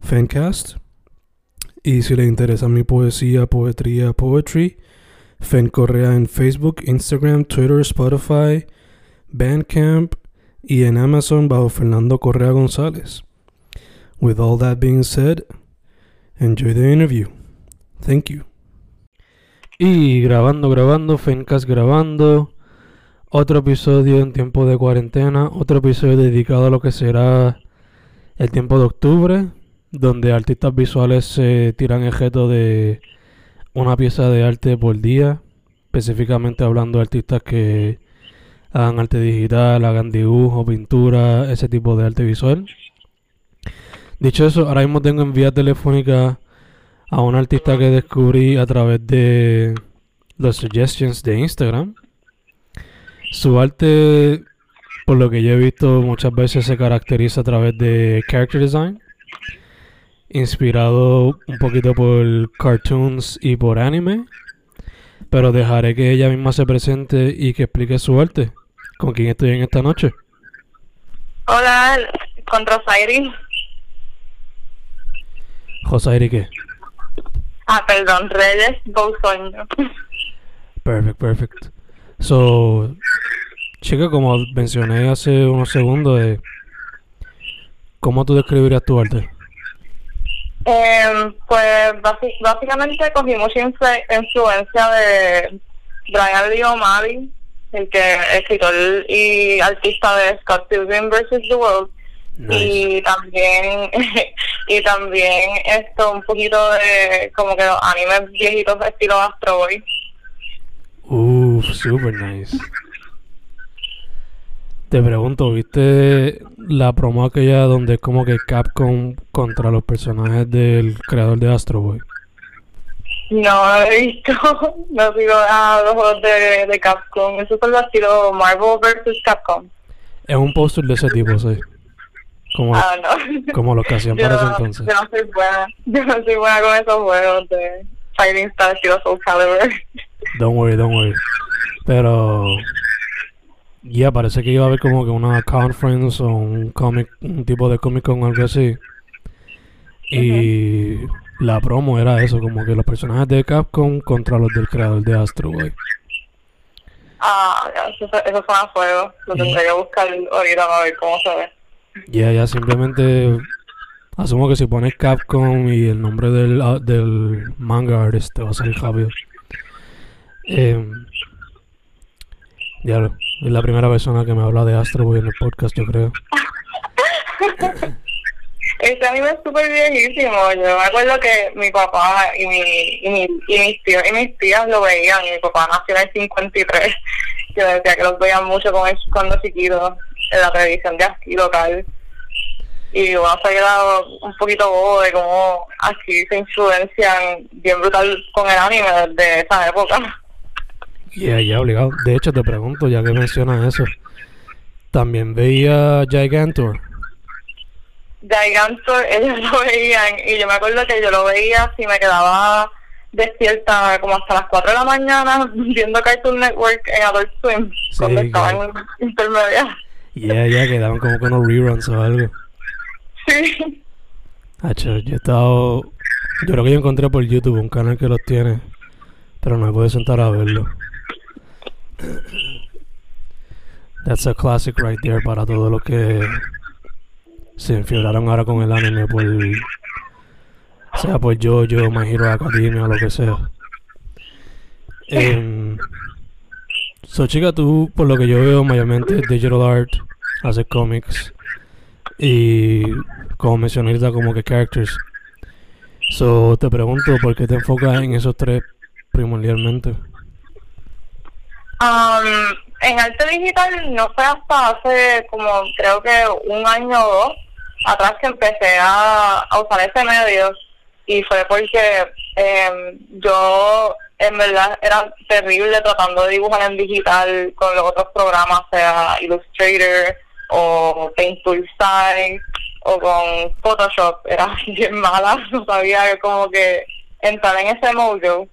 Fancast. Y si le interesa mi poesía, poetría, poetry, Fen Correa en Facebook, Instagram, Twitter, Spotify, Bandcamp y en Amazon bajo Fernando Correa González. With all that being said, enjoy the interview. Thank you. Y grabando, grabando, Fencast grabando. Otro episodio en tiempo de cuarentena. Otro episodio dedicado a lo que será el tiempo de octubre. Donde artistas visuales se tiran objeto de una pieza de arte por día. Específicamente hablando de artistas que hagan arte digital, hagan dibujo, pintura, ese tipo de arte visual. Dicho eso, ahora mismo tengo en vía telefónica a un artista que descubrí a través de los suggestions de Instagram. Su arte, por lo que yo he visto muchas veces, se caracteriza a través de character design, inspirado un poquito por cartoons y por anime. Pero dejaré que ella misma se presente y que explique su arte. ¿Con quién estoy en esta noche? Hola, con Rosairi. Josairi, ¿qué? Ah, perdón, Reyes Bousoño. Perfect, perfect. So, chica, como mencioné hace unos segundos, eh, ¿cómo tú describirías tu arte? Eh, pues básicamente cogí mucha influ- influencia de Brian Lee O'Malley, el que escritor y artista de Scott Pilgrim vs. The World. Nice. y también y también esto un poquito de como que los animes viejitos estilo Astro Boy Uf, super nice. Te pregunto, ¿viste la promo aquella donde es como que Capcom contra los personajes del creador de Astro Boy? no lo he visto no sigo a los juegos de, de Capcom eso es el estilo Marvel vs Capcom Es un póster de ese tipo, sí. Como, ah no como los que hacían para ese entonces. yo no soy buena yo no soy buena con esos juegos de Fighting Star estilo Soul Calibur Don't worry, don't worry. Pero ya parece que iba a haber como que una conference o un comic, un tipo de comic con algo así. Y la promo era eso, como que los personajes de Capcom contra los del creador de Astro Boy. ah eso, eso fue a fuego lo tendré que buscar ahorita para ver cómo se ve Ya, ya simplemente asumo que si pones Capcom y el nombre del, ah, del manga artist te va a salir rápido. Em, ya, lo- es la primera persona que me habla de Astro Boy en el podcast, yo creo. Este anime es súper viejísimo. Yo me acuerdo que mi papá y, mi, y, mi, y mis tíos y mis tías lo veían. Mi papá nació en el 53. Yo decía que los veían mucho con él cuando chiquito en la televisión de aquí local. Y uno se ha quedado un poquito bobo de cómo aquí se influencian bien brutal con el anime desde esa época. Ya, ya, obligado. De hecho, te pregunto, ya que mencionas eso, también veía Gigantor. Gigantor, ellos lo veían y yo me acuerdo que yo lo veía si me quedaba despierta como hasta las 4 de la mañana viendo Cartoon Network en Adult Swim Sí, cuando estaba en intermedia. Ya, ya, quedaban como que unos reruns o algo. Sí. Hacho, yo he estado. Yo creo que yo encontré por YouTube un canal que los tiene, pero no me pude sentar a verlo. That's a classic right there para todos los que se enfioraron ahora con el anime por sea por yo, yo, My Hero Academia lo que sea. Em, so, chica, tú, por lo que yo veo, mayormente digital art, haces cómics y, como mencioné ahorita, como que characters. So, te pregunto, ¿por qué te enfocas en esos tres primordialmente? Um, en arte digital no fue hasta hace como creo que un año o dos atrás que empecé a, usar ese medio. Y fue porque eh, yo en verdad era terrible tratando de dibujar en digital con los otros programas, sea Illustrator o Paint Tool Style o con Photoshop, era bien mala, no sabía como que entrar en ese modo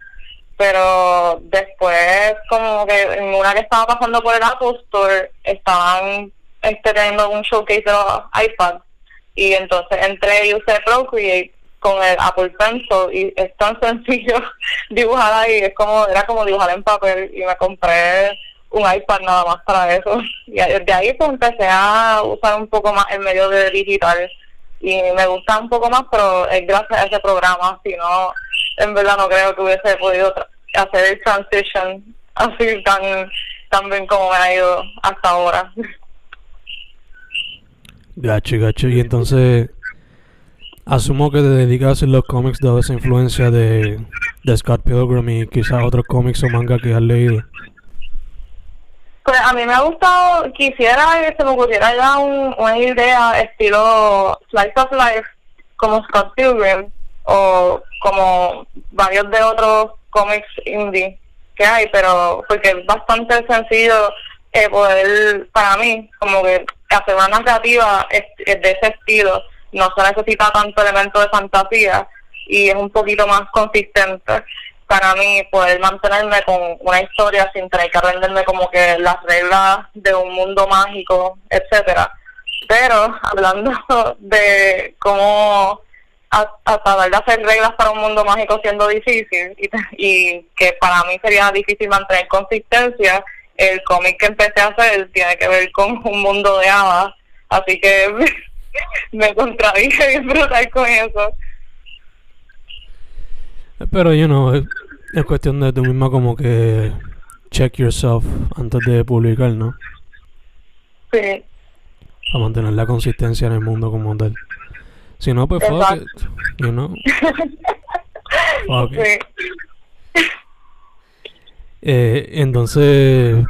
pero después como que en una que estaba pasando por el Apple Store estaban este, teniendo un showcase de los iPads. Y entonces entré y usé Procreate con el Apple Pencil y es tan sencillo dibujar ahí, es como era como dibujar en papel y me compré un iPad nada más para eso. Y desde ahí pues empecé a usar un poco más el medio de digital. Y me gusta un poco más pero es gracias a ese programa si no en verdad no creo que hubiese podido hacer el transition así tan, tan bien como me ha ido hasta ahora. Gacho, gacho. Y entonces, asumo que te dedicas a hacer los cómics de esa influencia de, de Scott Pilgrim y quizás otros cómics o manga que has leído. Pues a mí me ha gustado, quisiera que se me ocurriera ya una idea estilo Slice of Life como Scott Pilgrim o como varios de otros cómics indie que hay, pero porque es bastante sencillo eh, poder, para mí, como que hacer una narrativa de ese estilo, no se necesita tanto elemento de fantasía y es un poquito más consistente para mí poder mantenerme con una historia sin tener que aprenderme como que las reglas de un mundo mágico, etcétera. Pero hablando de cómo a, tratar de hacer reglas para un mundo mágico siendo difícil y, y que para mí sería difícil mantener consistencia, el cómic que empecé a hacer tiene que ver con un mundo de hadas, así que me contradije bien brutal con eso. Pero, you know, es, es cuestión de tú misma como que check yourself antes de publicar, ¿no? Sí. Para mantener la consistencia en el mundo como tal. Si no, pues fuck it, you know. fuck it. Eh, entonces,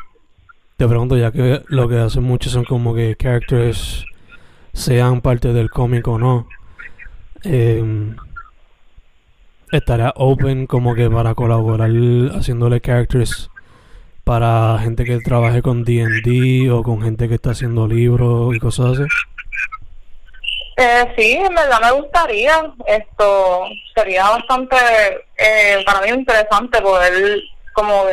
te pregunto, ya que lo que hacen muchos son como que characters sean parte del cómic o no. Eh, estaría open como que para colaborar haciéndole characters para gente que trabaje con D&D o con gente que está haciendo libros y cosas así. Eh, sí, en verdad me gustaría. Esto sería bastante, eh, para mí interesante poder como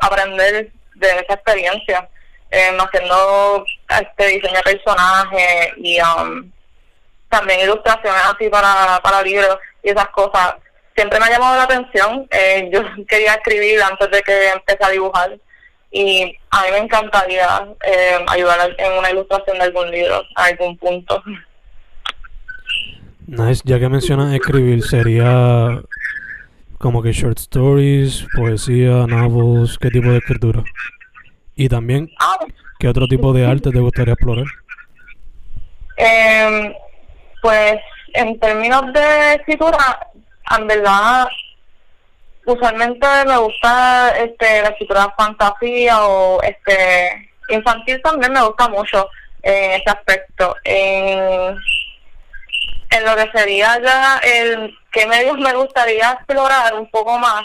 aprender de esa experiencia, eh, haciendo este diseño de personajes y um, también ilustraciones así para, para libros y esas cosas. Siempre me ha llamado la atención. Eh, yo quería escribir antes de que empecé a dibujar y a mí me encantaría eh, ayudar en una ilustración de algún libro a algún punto. Ya que mencionas escribir, sería como que short stories, poesía, novels, ¿qué tipo de escritura? Y también. ¿qué otro tipo de arte te gustaría explorar? Eh, pues en términos de escritura, en verdad, usualmente me gusta este la escritura fantasía o este infantil también me gusta mucho en ese aspecto. En en lo que sería ya el qué medios me gustaría explorar un poco más,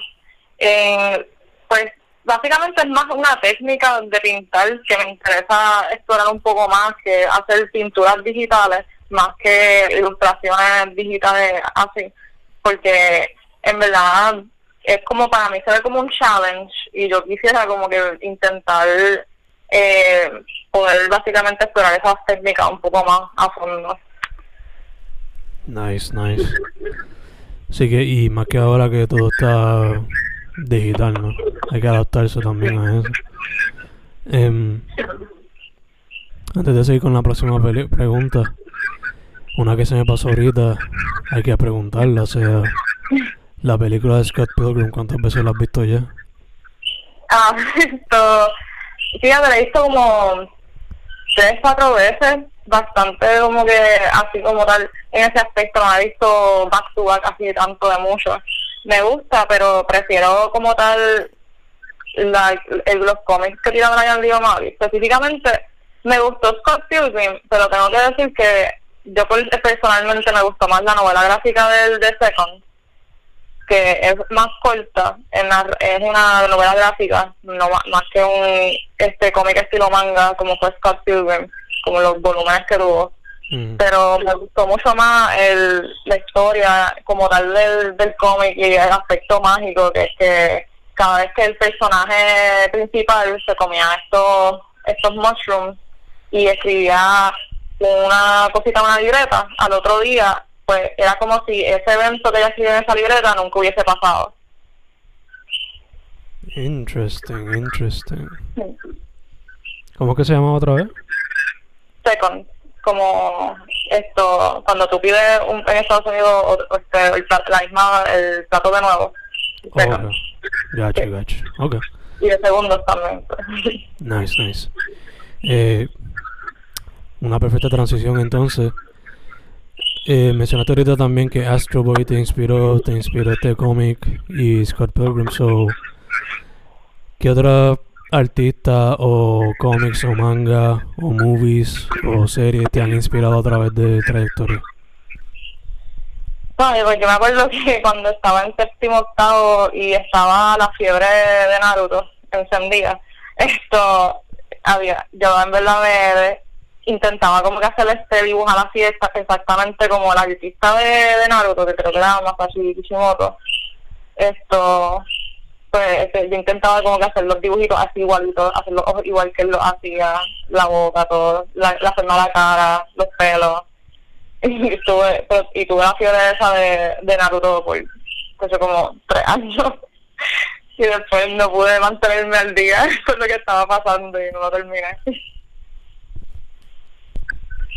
pues básicamente es más una técnica de pintar que me interesa explorar un poco más que hacer pinturas digitales más que ilustraciones digitales así, porque en verdad es como para mí se ve como un challenge y yo quisiera como que intentar eh, poder básicamente explorar esas técnicas un poco más a fondo. Nice, nice. Así que, y más que ahora que todo está digital, ¿no? Hay que adaptarse también a eso. Em, antes de seguir con la próxima pregunta, Una que se me pasó ahorita, hay que preguntarla, o sea, la película de Scott Pilgrim, ¿cuántas veces la has visto ya? Ah, esto, fíjate, la he visto como tres, cuatro veces, bastante como que así como tal, en ese aspecto no he visto back to back así tanto de mucho. Me gusta, pero prefiero como tal la, los cómics que tira Brian Lee O'Malley. Específicamente, me gustó Scott Pilgrim, pero tengo que decir que yo personalmente me gustó más la novela gráfica del de Second, que es más corta, en es una novela gráfica, no más, que un este cómic estilo manga como fue Scott Pilgrim, como los volúmenes que tuvo. Mm. Pero me gustó mucho más el, la historia como tal del, del cómic y el aspecto mágico, que es que cada vez que el personaje principal se comía estos, estos mushrooms y escribía una cosita en una libreta, al otro día, pues era como si ese evento que ella escribió en esa libreta nunca hubiese pasado. Interesting, interesting. ¿Cómo que se llama otra vez? Second, como esto, cuando tú pides un, en Estados Unidos este, el, la misma, el plato de nuevo. Second. Gacho, gacho. Okay. Y de segundos también. nice, nice. Eh, una perfecta transición entonces. Eh, mencionaste ahorita también que Astro Boy te inspiró, te inspiró este cómic y Scott Pilgrim. So, ¿qué otra artista o cómics o manga o movies o series te han inspirado a través de trayectoria? No, yo me acuerdo que cuando estaba en séptimo octavo y estaba la fiebre de Naruto encendida, esto había, yo en verdad me intentaba como que hacer este dibujo a la fiesta exactamente como la artista de, de Naruto, que creo que era Masashi Kishimoto. Esto, pues este, yo intentaba como que hacer los dibujitos así igualitos, hacer los ojos igual que él lo hacía, la boca, todo, la, la forma de la cara, los pelos. Y tuve, pues, y tuve la fiebre esa de, de Naruto por pues, como tres años. Y después no pude mantenerme al día con lo que estaba pasando y no lo terminé.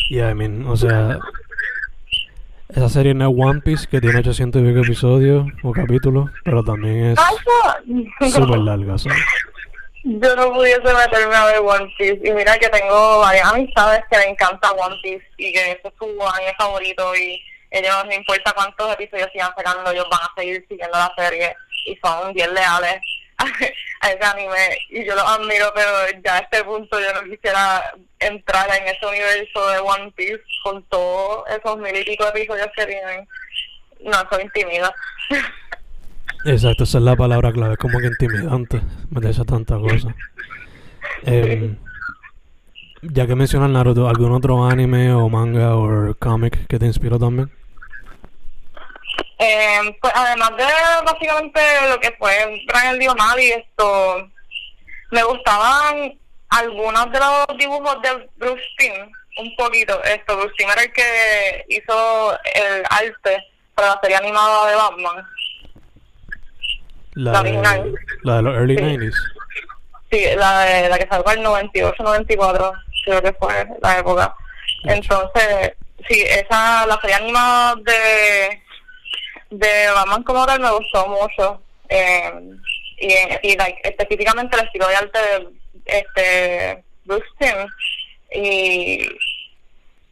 Yeah, I mean, o sea, esa serie no es One Piece, que tiene 800 y pico episodios o capítulos, pero también es súper larga, Yo no pudiese meterme a ver One Piece. Y mira que tengo varias amistades que le encanta One Piece y que ese es su anime favorito y ellos no importa cuántos episodios sigan sacando, ellos van a seguir siguiendo la serie y son bien leales a ese anime y yo lo admiro, pero ya a este punto yo no quisiera entrar en ese universo de One Piece con todos esos mil y pico episodios que tienen. No, eso intimida. Exacto, esa es la palabra clave, como que intimidante meterse tanta cosa. Eh, ya que mencionas Naruto, ¿algún otro anime o manga o cómic que te inspiró también? Eh, pues además de básicamente lo que fue Brian Lee O'Malley, esto, me gustaban algunos de los dibujos de Bruce Timm, un poquito. Esto, Bruce Timm era el que hizo el arte para la serie animada de Batman. La, de, la de los early 90s. Sí, la, de, la que salió en el 98, 94, creo que fue la época. Entonces, sí, esa, la serie animada de de Batman como tal me gustó mucho. Eh, y, y específicamente el estilo de arte de este Bruce Timm. Y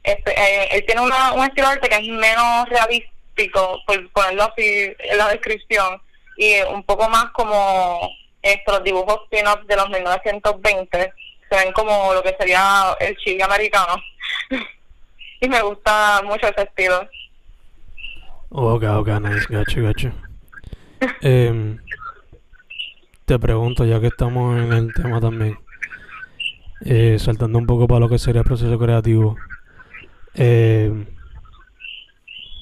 este, eh, él tiene una, un estilo de arte que es menos realístico, por ponerlo así en la descripción, y un poco más como estos dibujos spin de los 1920 se ven como lo que sería el chile americano. y me gusta mucho ese estilo. Ok, ok, nice, gacho, gacho. Eh, te pregunto, ya que estamos en el tema también, eh, saltando un poco para lo que sería el proceso creativo. Eh,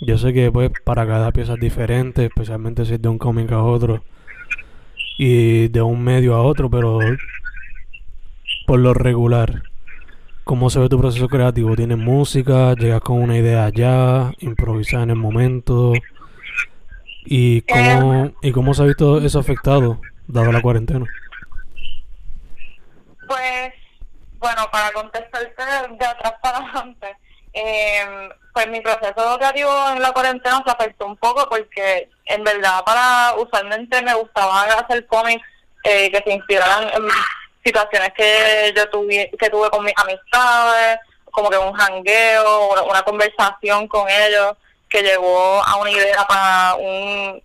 yo sé que pues para cada pieza es diferente, especialmente si es de un cómic a otro y de un medio a otro, pero por lo regular, ¿Cómo se ve tu proceso creativo? ¿Tienes música? ¿Llegas con una idea ya? ¿Improvisas en el momento? ¿Y cómo, ¿Y cómo se ha visto eso afectado, dado la cuarentena? Pues, bueno, para contestarte de atrás para adelante, eh, pues mi proceso creativo en la cuarentena se afectó un poco porque en verdad para usualmente me gustaba hacer cómics eh, que se inspiraran en situaciones que yo tuve, que tuve con mis amistades, como que un jangueo, una conversación con ellos que llevó a una idea para un,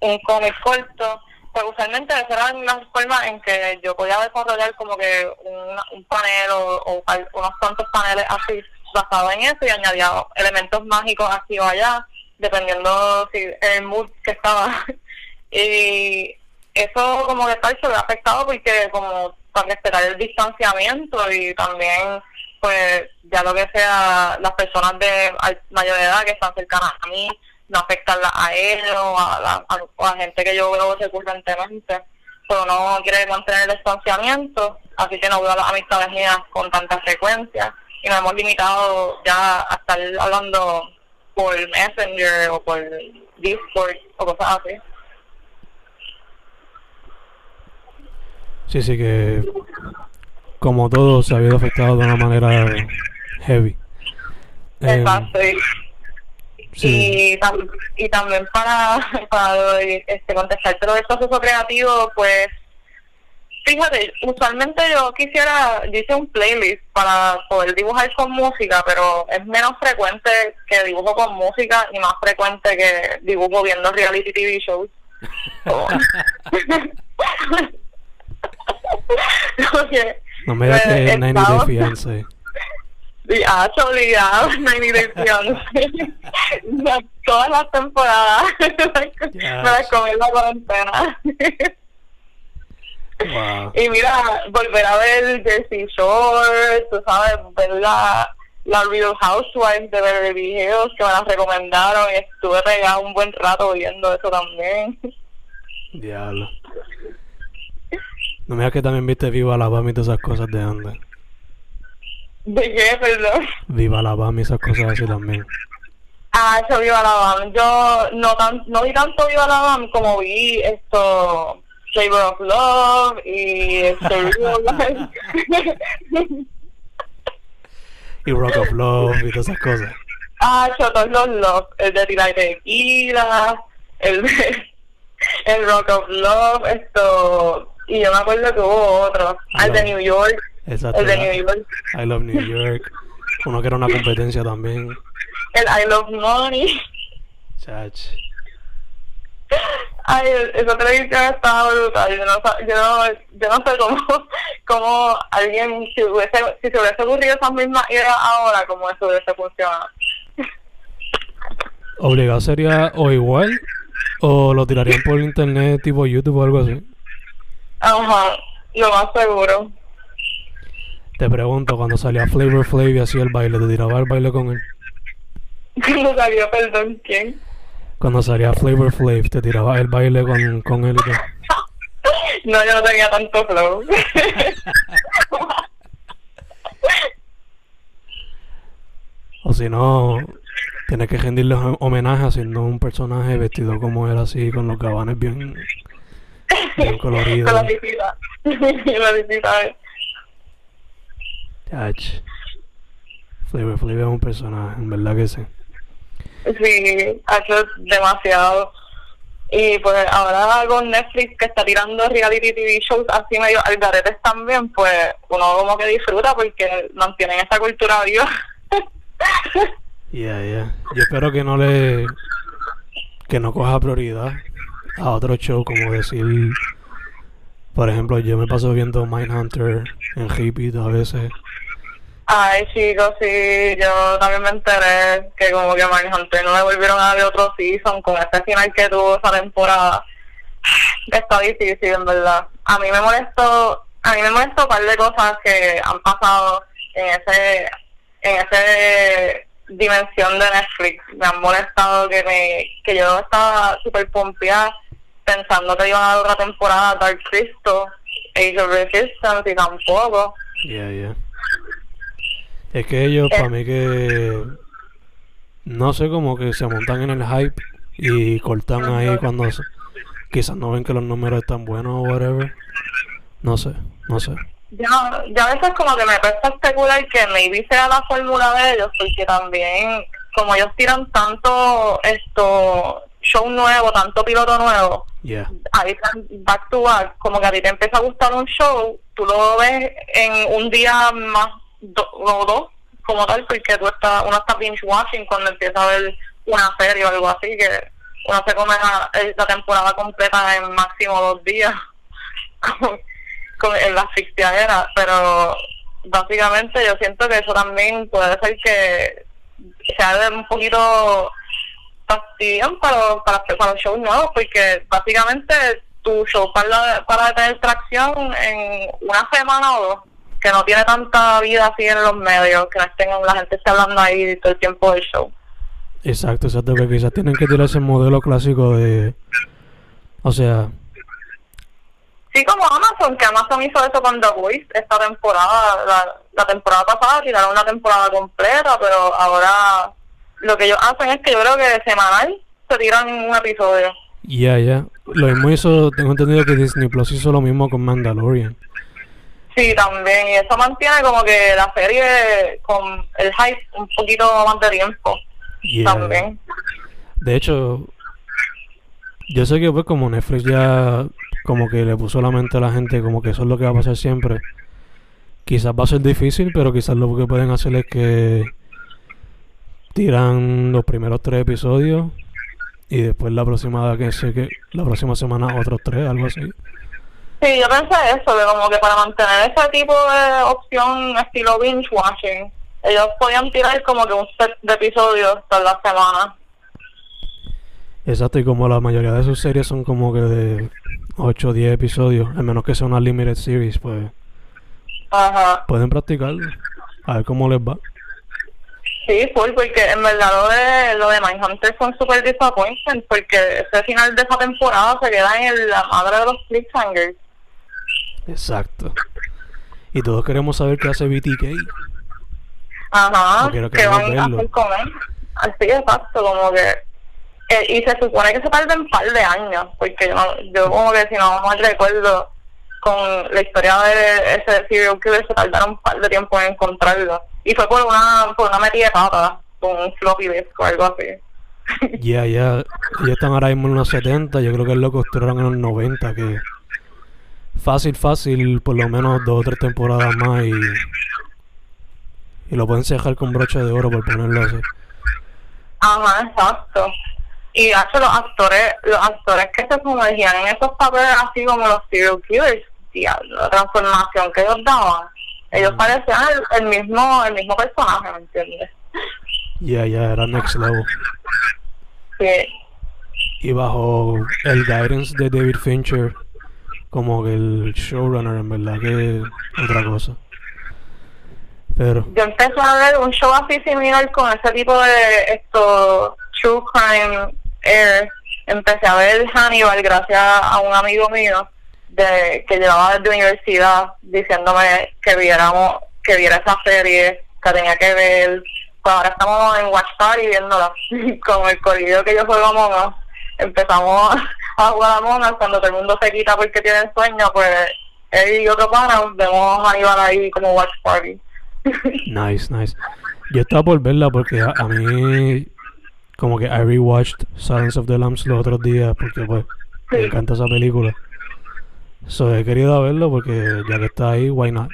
un cómic corto. Pues usualmente esas eran las formas en que yo podía desarrollar como que un, un panel o, o unos cuantos paneles así basado en eso y añadía elementos mágicos aquí o allá, dependiendo si el mood que estaba. y eso como que tal se ve afectado porque como para respetar el distanciamiento y también pues ya lo que sea las personas de mayor edad que están cercanas a mí no afectarla a ellos o a la a, gente que yo veo recurrentemente pero no quiere mantener el distanciamiento así que no veo a las amistades mías con tanta frecuencia y nos hemos limitado ya a estar hablando por Messenger o por Discord o cosas así. Sí, sí, que como todo se ha habido afectado de una manera heavy. Exacto. y, y, también para, para este, contestar todo el proceso creativo, pues Fíjate, usualmente yo quisiera, yo hice un playlist para poder dibujar con música, pero es menos frecuente que dibujo con música y más frecuente que dibujo viendo reality TV shows. no me digas que es 90 Day Fiancé. Ya, obligado, 90 Day Fiancé. Todas las temporadas me las comí en la cuarentena. Y mira, volver a ver Jersey Shore, tú sabes, ver la, la Real Housewives de Beverly Hills que me las recomendaron y estuve regado un buen rato viendo eso también. Diablo. No me digas que también viste Viva la Bam y todas esas cosas de antes. ¿De qué, perdón? Viva la Bam y esas cosas así también. Ah, eso Viva la Bam. Yo no, tan, no vi tanto Viva la Bam como vi esto Flavor of Love y Real Life. y Rock of Love y todas esas cosas. Ah, yo todos los Love, el de Tirar Tequila, el de el Rock of Love, esto, y yo me acuerdo que hubo otro, el de New York, Exacto, el de New York. I Love New York, uno que era una competencia también. El I Love Money. Chach. Ay, esa televisión estaba brutal. Yo no, yo no, yo no sé cómo, cómo alguien, si, hubiese, si se hubiese ocurrido esas mismas ideas ahora, cómo eso hubiese funcionado. Obligado sería o igual, o lo tirarían por internet, tipo YouTube o algo así. Ajá, lo más seguro. Te pregunto, cuando salía Flavor Flav y hacía el baile, ¿te tiraba el baile con él? Cuando salió, perdón, ¿quién? Cuando salía Flavor Flav, te tiraba el baile con, con él No, yo no tenía tanto flow. o si no, tienes que rendirle homenaje haciendo un personaje vestido como él así, con los gabanes bien, bien coloridos. Con la visita. la visita. Flavor Flav es un personaje, en verdad que sí. Sí, ha hecho demasiado. Y pues ahora con Netflix que está tirando reality TV shows así medio algaretes también, pues uno como que disfruta porque mantienen esa cultura viva. Ya, ya. Yo espero que no le... que no coja prioridad a otro show como decir... Por ejemplo, yo me paso viendo Mindhunter en Hippie a veces Ay, chicos, sí, yo también me enteré que como que Mindhunter no le volvieron a dar otro season con este final que tuvo esa temporada. Está difícil, en verdad. A mí me molestó, a mí me molestó un par de cosas que han pasado en ese, en ese dimensión de Netflix. Me han molestado que me, que yo estaba súper pompeada pensando que iban a dar otra temporada Dark Crystal, Age of Resistance y tampoco. Yeah, yeah. Es que ellos, para mí que... No sé, como que se montan en el hype y cortan ahí cuando quizás no ven que los números están buenos o whatever. No sé, no sé. ya, ya a veces como que me cuesta especular que maybe sea la fórmula de ellos, porque también, como ellos tiran tanto esto show nuevo, tanto piloto nuevo, Yeah. ahí back to back, como que a ti te empieza a gustar un show, tú lo ves en un día más do- o dos, como tal, porque tú estás, uno está binge watching cuando empieza a ver una serie o algo así, que uno se come la, eh, la temporada completa en máximo dos días, con, con, en la fictiadera, pero básicamente yo siento que eso también puede ser que sea un poquito fastidian para, para, para los shows nuevos, porque básicamente tu show para, para tener tracción en una semana o dos, que no tiene tanta vida así en los medios, que no estén, la gente esté hablando ahí todo el tiempo del show. Exacto, exacto, que quizás tienen que tirar ese modelo clásico de... O sea, Sí, como Amazon, que Amazon hizo eso con The Voice esta temporada, la, la temporada pasada tiraron una temporada completa, pero ahora lo que ellos hacen es que yo creo que semanal se tiran un episodio. ya, ya. Lo mismo hizo, tengo entendido que Disney Plus hizo lo mismo con Mandalorian. Sí, también, y eso mantiene como que la serie con el hype un poquito más de tiempo. Yeah. También. De hecho, yo sé que pues como Netflix ya como que le puso la mente a la gente como que eso es lo que va a pasar siempre. Quizás va a ser difícil, pero quizás lo que pueden hacer es que tiran los primeros tres episodios y después la próxima que sé que la próxima semana otros tres, algo así. Sí, yo pensé eso, que como que para mantener ese tipo de opción estilo binge watching, ellos podían tirar como que un set de episodios toda la semana. Exacto, y como la mayoría de sus series son como que de 8 o 10 episodios, a menos que sea una limited series, pues Ajá. pueden practicar, a ver cómo les va. Sí, full, porque en verdad lo de, lo de Mindhunter fue un super disappointment, porque ese final de esa temporada se queda en la madre de los cliffhangers. Exacto. Y todos queremos saber qué hace BTK. Ajá, queremos van a hacer con él. Así, exacto, como que... eh, y se supone que se tarda un par de años, porque yo como que si no mal recuerdo, con la historia de ese serial killer se tardaron un par de tiempo en encontrarlo. Y fue por una, por una metida de pata, con un floppy disk o algo así. Ya, ya. Ellos están ahora mismo en los 70. Yo creo que lo construyeron en los 90. Que fácil, fácil, por lo menos dos o tres temporadas más. Y, y lo pueden cejar con broche de oro por ponerlo así. Ajá, exacto. Y de hecho los actores, los actores que se sumergían en esos papeles así como los serial killers, diablo, la transformación que ellos daban, ellos Mm. parecían el, el mismo, el mismo personaje, ¿me entiendes? Ya, ya, era next level. Sí. Y bajo el guidance de David Fincher, como que el showrunner, en verdad, que otra cosa. Pero, Yo empecé a ver un show así similar con ese tipo de esto true crime air. Empecé a ver Hannibal gracias a un amigo mío de que llevaba desde universidad diciéndome que viéramos que viera esa serie que tenía que ver. Pues ahora estamos en Watch Party viéndola con el corrido que yo juego a Monas. Empezamos a jugar a Monas cuando todo el mundo se quita porque tiene sueño, pues él y otro pana vemos a Hannibal ahí como Watch Party. nice, nice. Yo estaba por verla porque a, a mí, como que I rewatched Silence of the Lambs los otros días porque, pues, me encanta esa película. So, he querido verlo porque ya que está ahí, why not?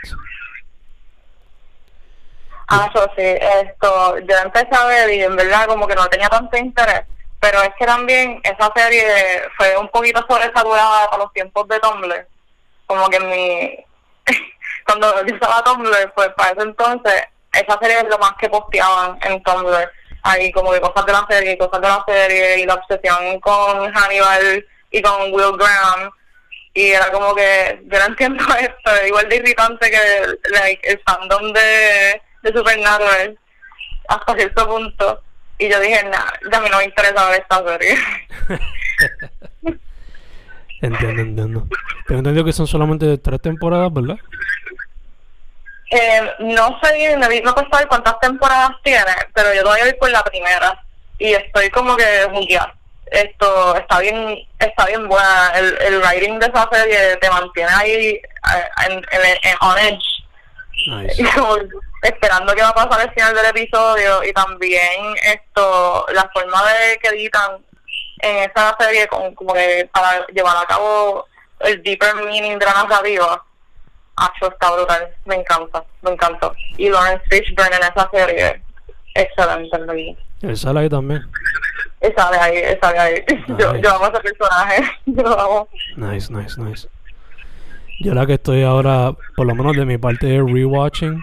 Ah, eso sí, esto, yo empecé a ver y en verdad como que no tenía tanto interés, pero es que también esa serie fue un poquito sobresaturada para los tiempos de Tumblr, como que mi, cuando yo estaba Tumblr, pues para ese entonces, esa serie es lo más que posteaban en Tumblr, ahí como que cosas de la serie, cosas de la serie, y la obsesión con Hannibal y con Will Graham, y era como que yo no entiendo esto, es igual de irritante que like, el fandom de, de Supernatural hasta cierto punto. Y yo dije, nah, ya a mí no me interesa ver esta serie. Entiendo, entiendo. Tengo entendido que son solamente tres temporadas, ¿verdad? eh, no sé me no puedo saber cuántas temporadas tiene, pero yo todavía voy por la primera. Y estoy como que jugueada. Esto está bien, está bien buena. El, el writing de esa serie te mantiene ahí en, en, en On Edge. Nice. Como esperando qué va a pasar al final del episodio y también esto, la forma de que editan en esa serie con, como que para llevar a cabo el deeper meaning de la narrativa. Eso está brutal, me encanta, me encanta. Y Lawrence Fishburne en esa serie, excelente. Él sale ahí también. Y sale ahí, y sale ahí. Yo, Nice. yo amo a ese personaje, yo lo amo. Nice, nice, nice. Yo la que estoy ahora, por lo menos de mi parte de rewatching,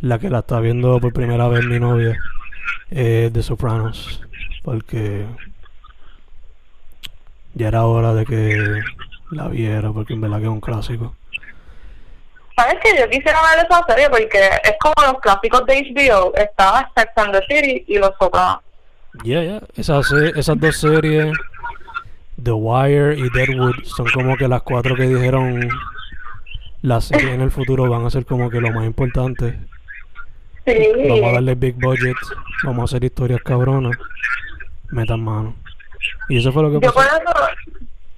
la que la está viendo por primera vez mi novia, es The Sopranos. Porque ya era hora de que la viera, porque en verdad que es un clásico. ¿Sabes que Yo quisiera ver esa serie porque es como los clásicos de HBO. Estaba Sex and the City y Los Sopranos. Yeah, yeah. Esas, esas dos series, The Wire y Deadwood, son como que las cuatro que dijeron las series en el futuro van a ser como que lo más importante. Sí. Vamos a darle big budget, vamos a hacer historias cabronas, metan mano. Y eso fue lo que Yo por eso,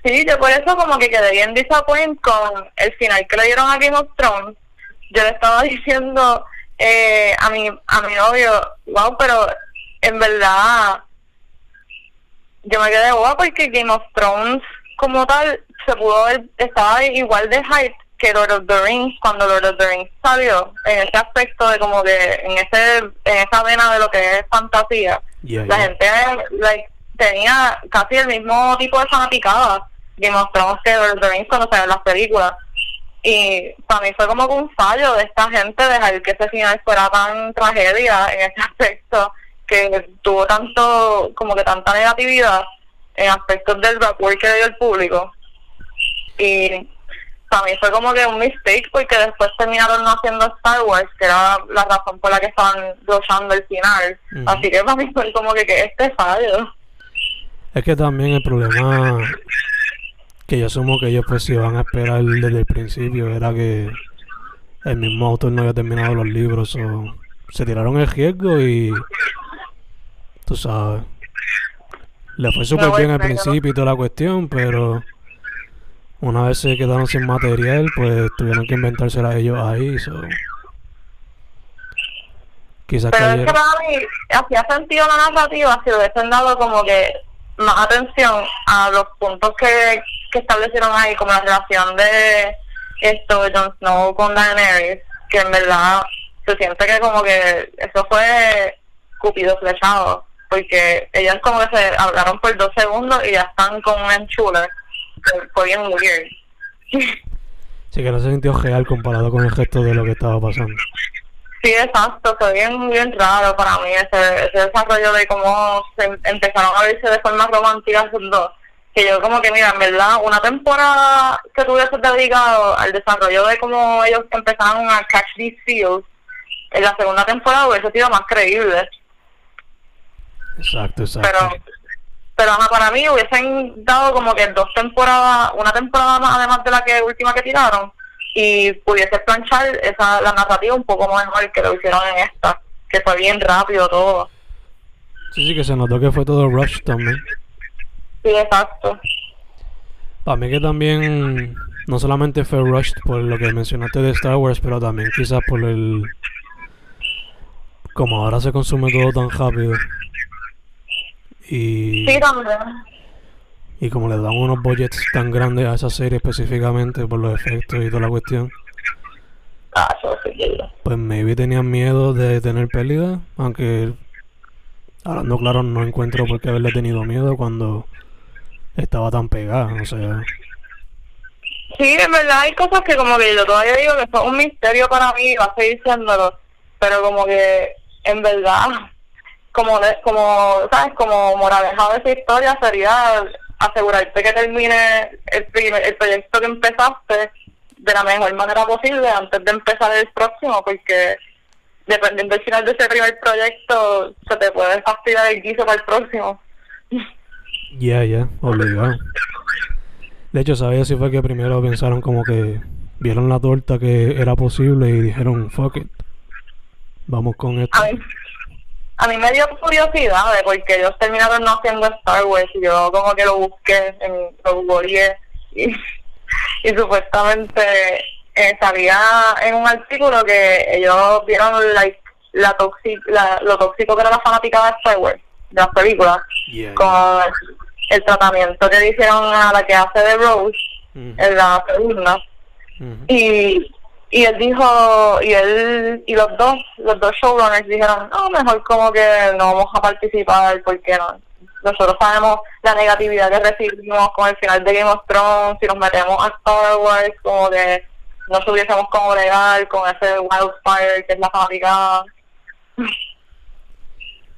sí, yo por eso como que quedé bien disappointed con el final que le dieron a Game of Thrones. Yo le estaba diciendo eh, a mi a mi novio, wow, pero en verdad yo me quedé guapo porque Game of Thrones como tal se pudo ver, estaba igual de hype que Lord of the Rings cuando Lord of the Rings salió en ese aspecto de como que en ese en esa vena de lo que es fantasía Yeah, la yeah. gente like, tenía casi el mismo tipo de fanaticada Game of Thrones que Lord of the Rings cuando salieron las películas y para mí fue como que un fallo de esta gente dejar que ese final fuera tan tragedia en ese aspecto que tuvo tanto como que tanta negatividad en aspectos del rapport que le dio el público. Y para mí fue como que un mistake porque después terminaron no haciendo Star Wars que era la razón por la que estaban luchando el final. Así que para mí fue como que, que este fallo. Es que también el problema que yo asumo que ellos pues si van a esperar desde el principio era que el mismo autor no había terminado los libros o se tiraron el riesgo y tú sabes. Le fue súper bien al principio y toda la cuestión pero una vez se quedaron sin material pues tuvieron que inventársela ellos ahí so. quizás pero es que para mí hacía sentido la narrativa si hubiesen dado como que más atención a los puntos que, que establecieron ahí como la relación de esto Jon Snow con Daenerys que en verdad se siente que como que eso fue cupido flechado porque ellas como que se hablaron por dos segundos y ya están con un enchule que fue bien weird sí que no se sintió real comparado con el gesto de lo que estaba pasando Sí, exacto, fue bien, bien raro para mí ese, ese desarrollo de cómo se em- empezaron a verse de forma romántica esos dos. Que yo como que, mira, en verdad, una temporada que tuviese dedicado al desarrollo de cómo ellos empezaron a catch these feels, en la segunda temporada hubiese sido más creíble. Exacto exacto Pero, pero ajá, para mí hubiesen dado como que dos temporadas, una temporada más además de la que última que tiraron, y pudiese planchar esa la narrativa un poco mejor que lo hicieron en esta, que fue bien rápido todo. Sí, sí, que se notó que fue todo rush también. Sí, exacto. Para mí que también no solamente fue rushed por lo que mencionaste de Star Wars, pero también quizás por el... Como ahora se consume todo tan rápido. Y, Sí, también. y como le dan unos budgets tan grandes a esa serie específicamente por los efectos y toda la cuestión, Ah, eso sí, pues maybe tenían miedo de tener pérdida, aunque hablando claro no encuentro por qué haberle tenido miedo cuando estaba tan pegada, o sea... Sí, en verdad hay cosas que como que yo todavía digo que son un misterio para mí va a seguir siéndolo, pero como que en verdad, como como sabes, como moraleja de esa historia sería asegurarte que termine el, primer, el proyecto que empezaste de la mejor manera posible antes de empezar el próximo, porque dependiendo del final de ese primer proyecto se te puede fastidiar el guiso para el próximo. Ya, ya, obligado. De hecho, ¿sabes si fue que primero pensaron como que vieron la torta que era posible y dijeron, fuck it, vamos con esto? a mí, a mí me dio curiosidad de porque ellos terminaron no haciendo Star Wars. Y yo como que lo busqué, en, lo googleé y, y supuestamente eh, sabía en un artículo que ellos vieron like, la toxi la, lo tóxico que era la fanática de Star Wars, de las películas, Yeah, con el tratamiento que le hicieron a la que hace de Rose en la segunda. Y, y él dijo, y él y los dos, los dos showrunners dijeron, no, mejor como que no vamos a participar porque no. Nosotros sabemos la negatividad que recibimos con el final de Game of Thrones, si nos metemos a Star Wars, como que no supiésemos cómo bregar con ese wildfire que es la fábrica.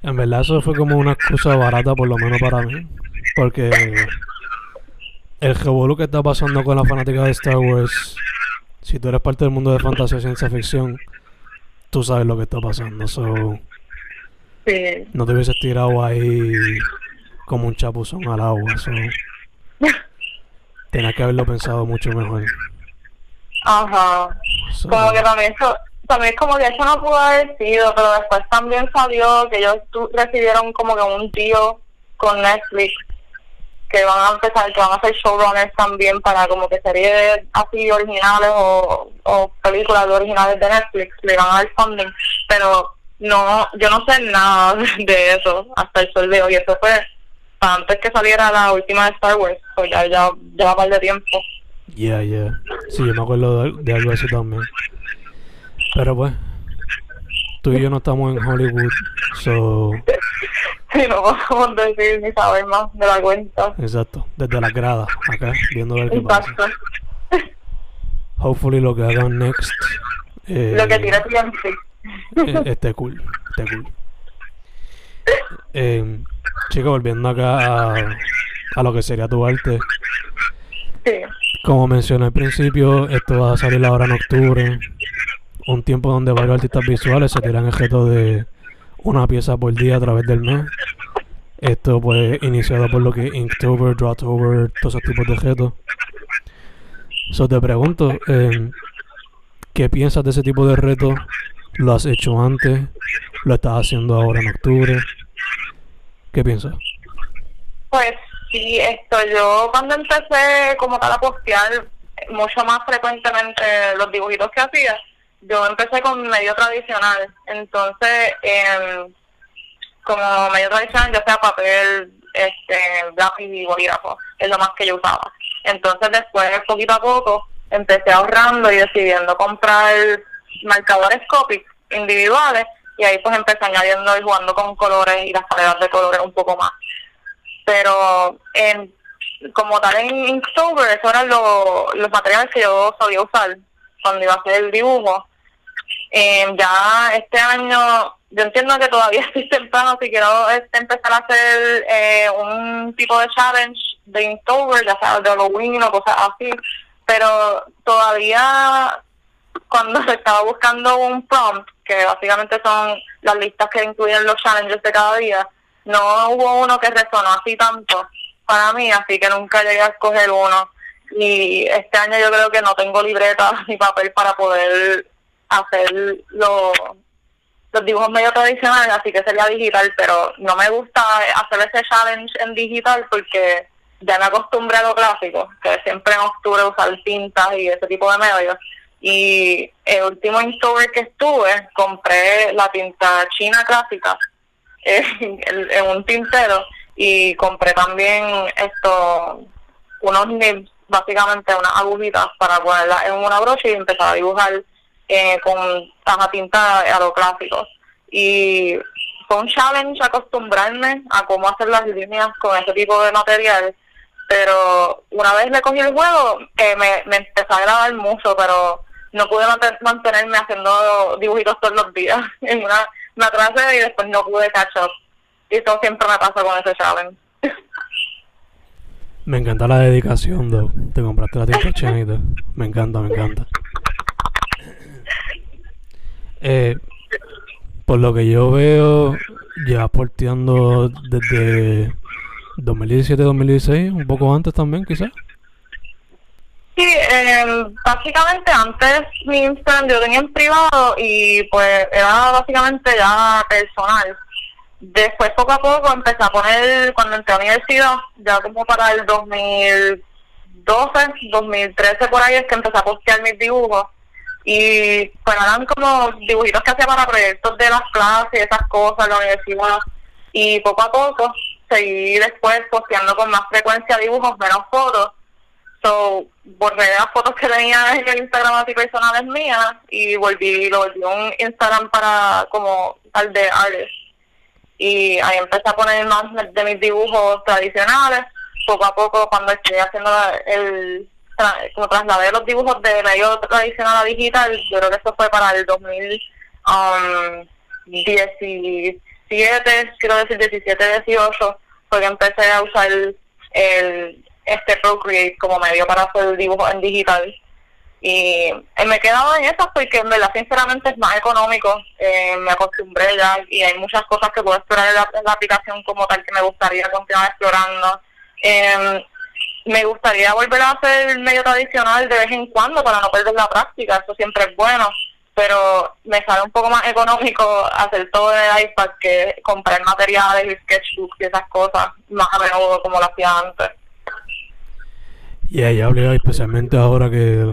En verdad eso fue como una excusa barata por lo menos para mí. Porque el revolú que está pasando con la fanática de Star Wars, si tú eres parte del mundo de fantasía y ciencia ficción, tú sabes lo que está pasando. So, Sí. no te hubieses tirado ahí como un chapuzón al agua. So, tenías que haberlo pensado mucho mejor. Ajá. So, como que también eso, también como que eso no pudo haber sido, pero después también salió que ellos tu- recibieron como que un tío con Netflix que van a empezar, que van a ser showrunners también para como que series así originales o, o películas originales de Netflix, le van a dar funding, pero no, yo no sé nada de eso hasta el sol de hoy, eso fue antes que saliera la última de Star Wars, pues ya, ya, ya va par de tiempo. Yeah, yeah. Sí, yo me acuerdo de, de algo así también. Pero pues, tú y yo no estamos en Hollywood, so, Sí, no podemos decir ni saber más de la cuenta. exacto, desde las gradas, acá, viendo ver qué pasa. Hopefully lo que hagan next eh, Lo que tira TMC. eh, esté cool, esté cool. Eh, chicos, volviendo acá a, a lo que sería tu arte. Sí. Como mencioné al principio, esto va a salir ahora en octubre. Un tiempo donde varios artistas visuales se tiran el reto de una pieza por día a través del mes. Esto pues iniciado por lo que Inktober, Drawtober, todos esos tipos de retos. So te pregunto, eh, ¿qué piensas de ese tipo de retos? ¿Lo has hecho antes? ¿Lo estás haciendo ahora en octubre? ¿Qué piensas? Pues sí, esto yo cuando empecé como tal a postear mucho más frecuentemente los dibujitos que hacía, yo empecé con medio tradicional. Entonces, em, como medio tradicional, ya sea papel, este, lápiz y bolígrafo, es lo más que yo usaba. Entonces después, poquito a poco, empecé ahorrando y decidiendo comprar marcadores Copic individuales y ahí pues empecé añadiendo y jugando con colores y las paletas de colores un poco más. Pero en, como tal en Inktober, esos eran lo- los materiales que yo sabía usar cuando iba a hacer el dibujo. Eh, ya este año, yo entiendo que todavía estoy temprano si quiero este, empezar a hacer eh, un tipo de challenge de Inktober, ya sea de Halloween o cosas así, pero todavía cuando se estaba buscando un prompt, que básicamente son las listas que incluyen los challenges de cada día, no hubo uno que resonó así tanto para mí, así que nunca llegué a escoger uno. Y este año yo creo que no tengo libreta ni papel para poder hacer lo- los dibujos medio tradicionales, así que sería digital, pero no me gusta hacer ese challenge en digital porque ya me acostumbré a lo clásico, que siempre en octubre usar tintas y ese tipo de medios. Y el último Inktober que estuve, compré la tinta china clásica en, en un tintero y compré también esto unos nibs, básicamente unas agujitas para ponerlas en una brocha y empezar a dibujar eh, con taja tinta a lo clásico. Y fue un challenge acostumbrarme a cómo hacer las líneas con ese tipo de material, pero una vez le cogí el juego eh, me, me empezó a agradar mucho, pero no pude manten- mantenerme haciendo dibujitos todos los días. En una me atrasé y después no pude catch up. Y eso siempre me pasa con ese challenge. Me encanta la dedicación, Doc. Te compraste la tinta chinita. Me encanta, me encanta. Eh, por lo que yo veo, ya porteando desde 2017-2016, un poco antes también, quizás. Sí, eh, básicamente antes mi Instagram yo tenía en privado y pues era básicamente ya personal. Después poco a poco empecé a poner, cuando entré a la universidad, ya como para el 2012, 2012, 2013 por ahí es que empecé a postear mis dibujos. Y pues eran como dibujitos que hacía para proyectos de las clases y esas cosas, la universidad. Y poco a poco seguí después posteando con más frecuencia dibujos, menos fotos. So, borré las fotos que tenía en el Instagram así personales mías y volví, lo volví un Instagram para como tal de artist. Y ahí empecé a poner más de mis dibujos tradicionales. Poco a poco, cuando estoy haciendo el, como trasladé los dibujos de medio tradicional a digital, yo creo que eso fue para el 2017, um, quiero decir 17, 18, fue que empecé a usar el, este Procreate como medio para hacer dibujos en digital. Y me he quedado en eso porque en verdad sinceramente es más económico, eh, me acostumbré ya y hay muchas cosas que puedo explorar en la, aplicación como tal que me gustaría continuar explorando. Eh, me gustaría volver a hacer medio tradicional de vez en cuando para no perder la práctica, eso siempre es bueno, pero me sale un poco más económico hacer todo en el iPad que comprar materiales y sketchbooks y esas cosas más a menudo como lo hacía antes. Y ahí hablé especialmente ahora que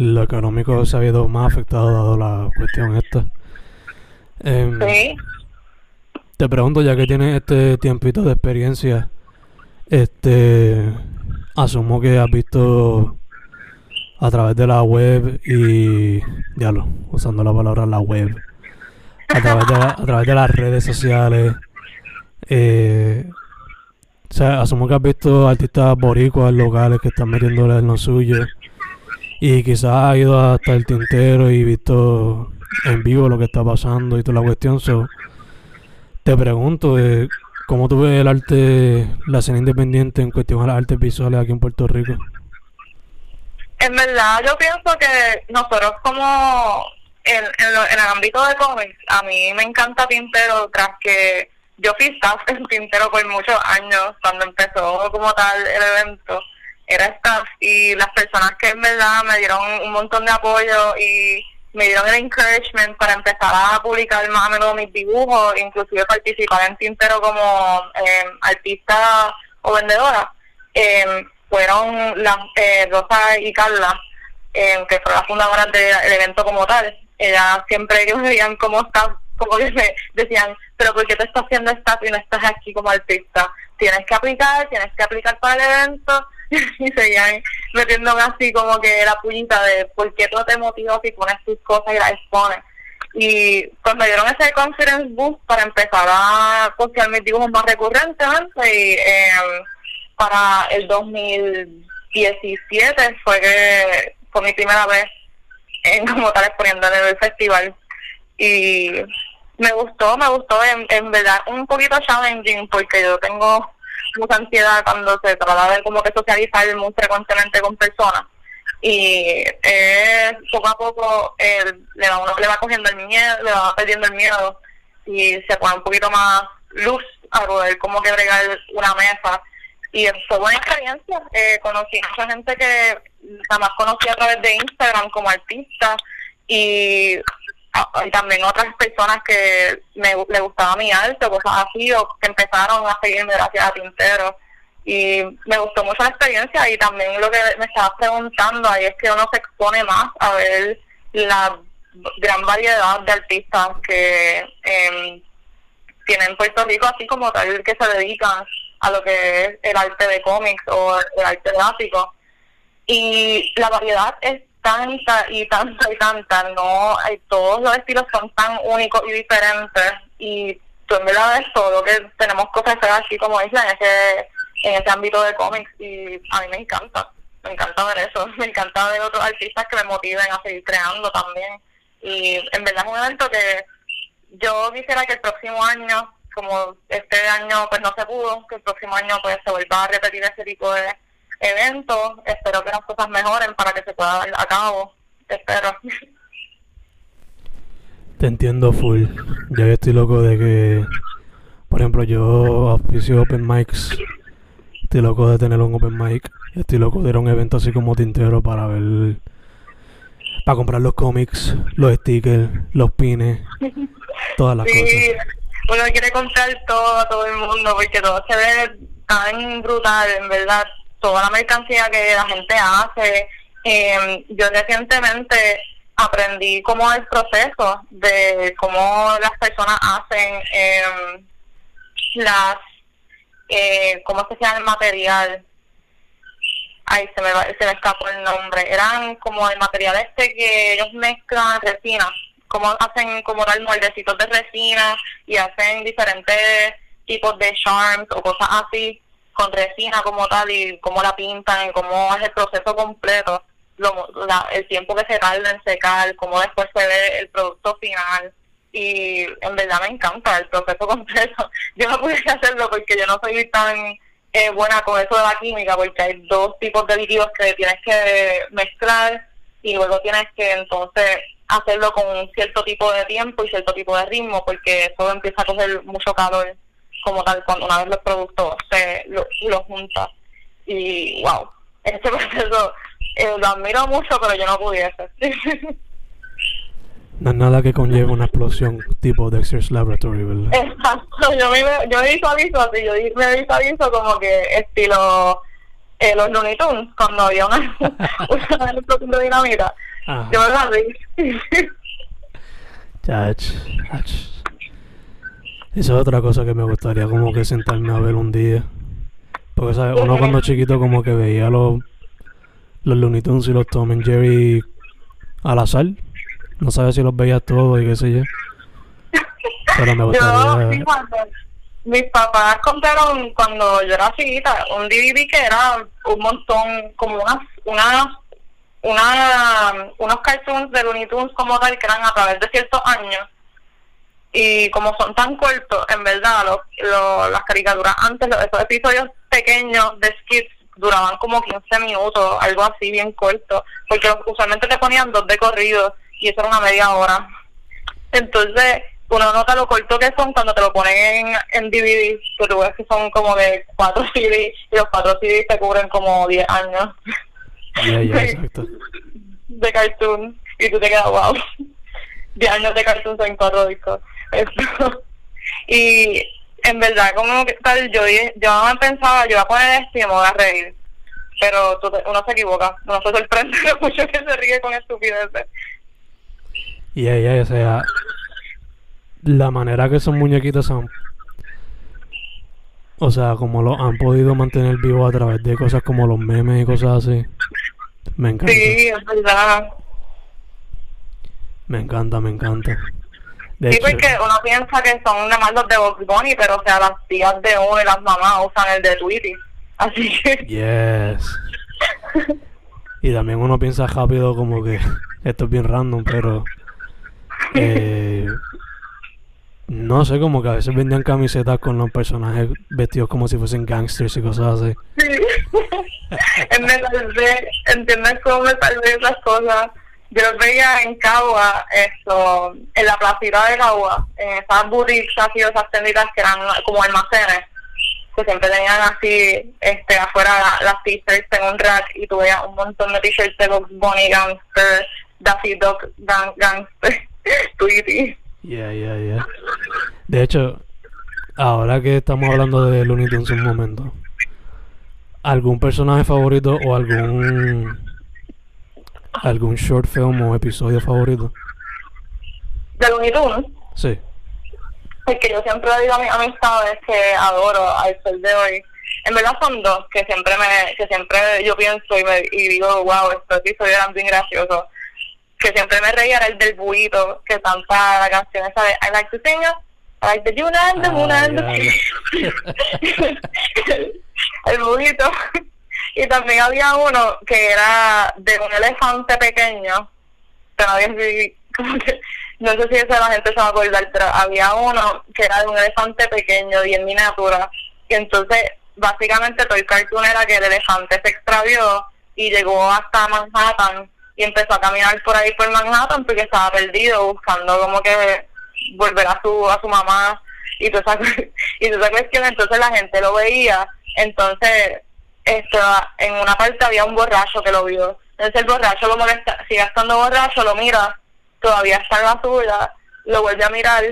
lo económico se ha visto más afectado dado la cuestión esta. Em, sí. Te pregunto, ya que tienes este tiempito de experiencia, este asumo que has visto a través de la web y diablo, usando la palabra la web, a través de, a través de las redes sociales. Eh, o sea, asumo que has visto artistas boricuas locales que están metiéndole en lo suyo. Y quizás has ido hasta el tintero y visto en vivo lo que está pasando y toda la cuestión. So, te pregunto, eh, ¿Cómo tú ves el arte, la escena independiente en cuestión a las artes visuales aquí en Puerto Rico? En verdad, yo pienso que nosotros como en, en, el ámbito de cómics, a mí me encanta Tintero tras que yo fui staff en Tintero por muchos años cuando empezó como tal el evento. Era staff y las personas que en verdad me dieron un montón de apoyo y me dieron el encouragement para empezar a publicar más a menudo mis dibujos, inclusive participar en Tintero como eh, artista o vendedora, eh, fueron las eh, Rosa y Carla, eh, que fueron las fundadoras del evento como tal. Ellas siempre que me veían como staff, como que me decían, pero ¿por qué te estás haciendo staff y no estás aquí como artista? Tienes que aplicar, tienes que aplicar para el evento y seguían metiéndome así como que la puñita de por qué tú te motivas y pones tus cosas y las expones. Y me dieron ese confidence boost para empezar a postear mis dibujos más recurrentemente y em, para el 2017 fue que fue mi primera vez en como tal exponiendo en el festival y me gustó, me gustó en, en verdad un poquito challenging porque yo tengo mucha ansiedad cuando se trata de como que socializar muy frecuentemente con personas. Y eh, poco a poco le, va, uno le va cogiendo el miedo, le va perdiendo el miedo y se pone un poquito más luz a poder como que bregar una mesa. Y fue buena experiencia, eh, conocí mucha gente que nada más conocí a través de Instagram como artista y y también otras personas que me le gustaba mi arte cosas así o que empezaron a seguirme gracias a Tintero. Y me gustó mucho la experiencia y también lo que me estabas preguntando ahí es que uno se expone más a ver la gran variedad de artistas que eh, tienen Puerto Rico así como tal que se dedican a lo que es el arte de cómics o el arte gráfico. Y la variedad es tanta y tanta y tanta, no, hay, todos los estilos son tan únicos y diferentes y tú en verdad ves todo que tenemos cosas así como dicen en ese, en ese ámbito de cómics y a mí me encanta, me encanta ver eso, me encanta ver otros artistas que me motiven a seguir creando también y en verdad es un evento que yo quisiera que el próximo año, como este año pues no se pudo, que el próximo año pues se vuelva a repetir ese tipo de evento. Espero que las cosas mejoren para que se pueda dar a cabo. Espero. Te entiendo full. Ya estoy loco de que, por ejemplo, yo oficio open mics. Estoy loco de tener un open mic. Estoy loco de ir a un evento así como tintero para ver, para comprar los cómics, los stickers, los pines, todas las sí, cosas. Uno quiere comprar todo a todo el mundo porque todo se ve tan brutal, en verdad toda la mercancía que la gente hace. Eh, yo recientemente aprendí cómo el proceso de cómo las personas hacen eh, las, eh, cómo se llama el material. Ay, se me, va, se me escapó el nombre. Eran como el material este que ellos mezclan resina, como hacen como tal moldecitos de resina y hacen diferentes tipos de charms o cosas así con resina como tal y cómo la pintan y cómo es el proceso completo la, el tiempo que se tarda en secar, cómo después se ve el producto final. Y en verdad me encanta el proceso completo. Yo no pude hacerlo porque yo no soy tan eh, buena con eso de la química, porque hay dos tipos de líquidos que tienes que mezclar y luego tienes que entonces hacerlo con un cierto tipo de tiempo y cierto tipo de ritmo, porque eso empieza a coger mucho calor como tal cuando una vez los productos se lo, lo juntas. Y wow, este proceso eh, lo admiro mucho, pero yo no pudiese. No nada que conlleve una explosión tipo Dexter's Laboratory, ¿verdad? Exacto, yo me, yo me visualizo así, yo me visualizo como que estilo eh, los Looney Tunes, cuando había una, una explosión de dinamita. Yo me lo así. Chach, chach. Eso es otra cosa que me gustaría como que sentarme a ver un día. Porque, ¿sabes? Uno cuando chiquito como que veía los los Looney Tunes y los Tom and Jerry al azar. No sabes si los veías todos y qué sé yo. Pero me gustaría... Yo, cuando mis papás compraron cuando yo era chiquita un DVD que era un montón, como unas, unas, una, unos cartoons de Looney Tunes como tal que eran a través de ciertos años. Y como son tan cortos, en verdad, los, los, las caricaturas antes, los, esos episodios pequeños de skits duraban como 15 minutos, algo así bien corto, porque usualmente te ponían dos de corrido y eso era una media hora. Entonces, uno nota lo corto que son cuando te lo ponen en, en DVD, que tú ves que son como de cuatro CDs y los cuatro CDs te cubren como 10 años. de cartoon y tú te quedas wow. 10 años de cartoon son cuatro discos. Y en verdad, como que tal, yo, yo me pensaba, yo iba a poner esto y me voy a reír. Pero uno se equivoca, uno se sorprende mucho que se ríe con estupideces. Y ahí, o sea, la manera que esos muñequitos son. O sea, como lo han podido mantener vivo a través de cosas como los memes y cosas así. Me encanta. Sí, es verdad. Me encanta, me encanta sí, porque uno piensa que son nada más los de Box Bunny, pero o sea, las tías de uno y las mamás usan el de Tweety. Así que. Yes. y también uno piensa rápido como que esto es bien random, pero. Eh, no sé, como que a veces vendían camisetas con los personajes vestidos como si fuesen gangsters y cosas así. Sí. me salvé, ¿entiendes cómo me salvé esas cosas? Yo los veía en Cagua, esto, en la placita de Cagua, en esas boutiques así, esas tenditas que eran como almacenes, que siempre tenían así, este, afuera las t-shirts en un rack y tuve un montón de t-shirts de Box Bunny Gangster, Daffy Dog gang, Gangster, Tweety. Yeah, yeah, yeah. De hecho, ahora que estamos hablando de Looney Tunes un momento, ¿algún personaje favorito o algún ¿Algún short film o episodio favorito? ¿De Looney Tunes? Sí. Que yo siempre le digo a mis amistades que adoro al sol de hoy. En verdad son dos que siempre me, que siempre yo pienso y, me, y digo, wow, estos episodios eran bien graciosos. Que siempre me reía era el del buito que canta la canción esa de I like to sing I like the Yuna and the Moon and the el buito. Y también había uno que era de un elefante pequeño, pero no sé si eso la gente se va a acordar, pero había uno que era de un elefante pequeño, bien miniatura, y entonces básicamente todo el cartoon era que el elefante se extravió y llegó hasta Manhattan y empezó a caminar por ahí por Manhattan porque estaba perdido buscando como que volver a su a su mamá y toda esa, y toda esa cuestión. Entonces la gente lo veía. Entonces esto, en una parte había un borracho que lo vio. Entonces el borracho como que está, sigue estando borracho, lo mira, todavía está en la suya, lo vuelve a mirar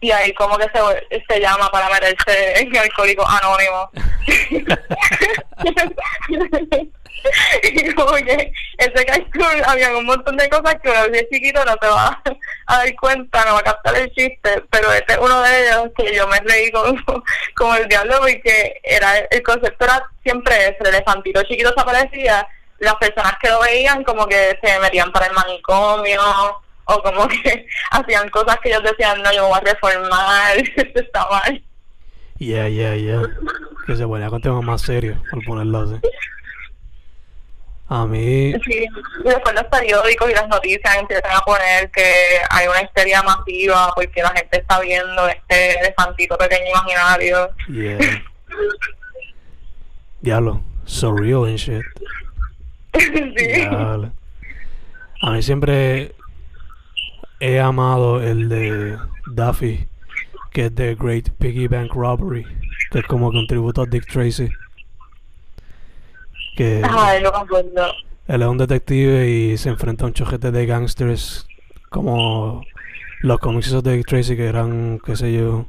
y ahí como que se, se llama para meterse en alcohólico anónimo. como que ese cartoon había un montón de cosas que uno si chiquito no te va a dar cuenta, no va a captar el chiste, pero este es uno de ellos que yo me reí con, como el diablo porque era el concepto era siempre ese, el elefantito chiquito se aparecía, las personas que lo veían como que se metían para el manicomio o como que hacían cosas que ellos decían, no, yo me voy a reformar, esto está mal. Yeah, yeah, yeah. Que se ponía con temas más serios, por ponerlo así. A mí, Sí, y después los periódicos y las noticias empiezan a poner que hay una histeria masiva porque la gente está viendo este elefantito pequeño imaginario. yeah. Diablo, surreal and shit. sí. A mí siempre he amado el de Duffy, que es The Great Piggy Bank Robbery, que es como que un tributo a Dick Tracy. Que Ay, no él es un detective y se enfrenta a un chojete de gangsters como los cómics de Tracy que eran, qué sé yo.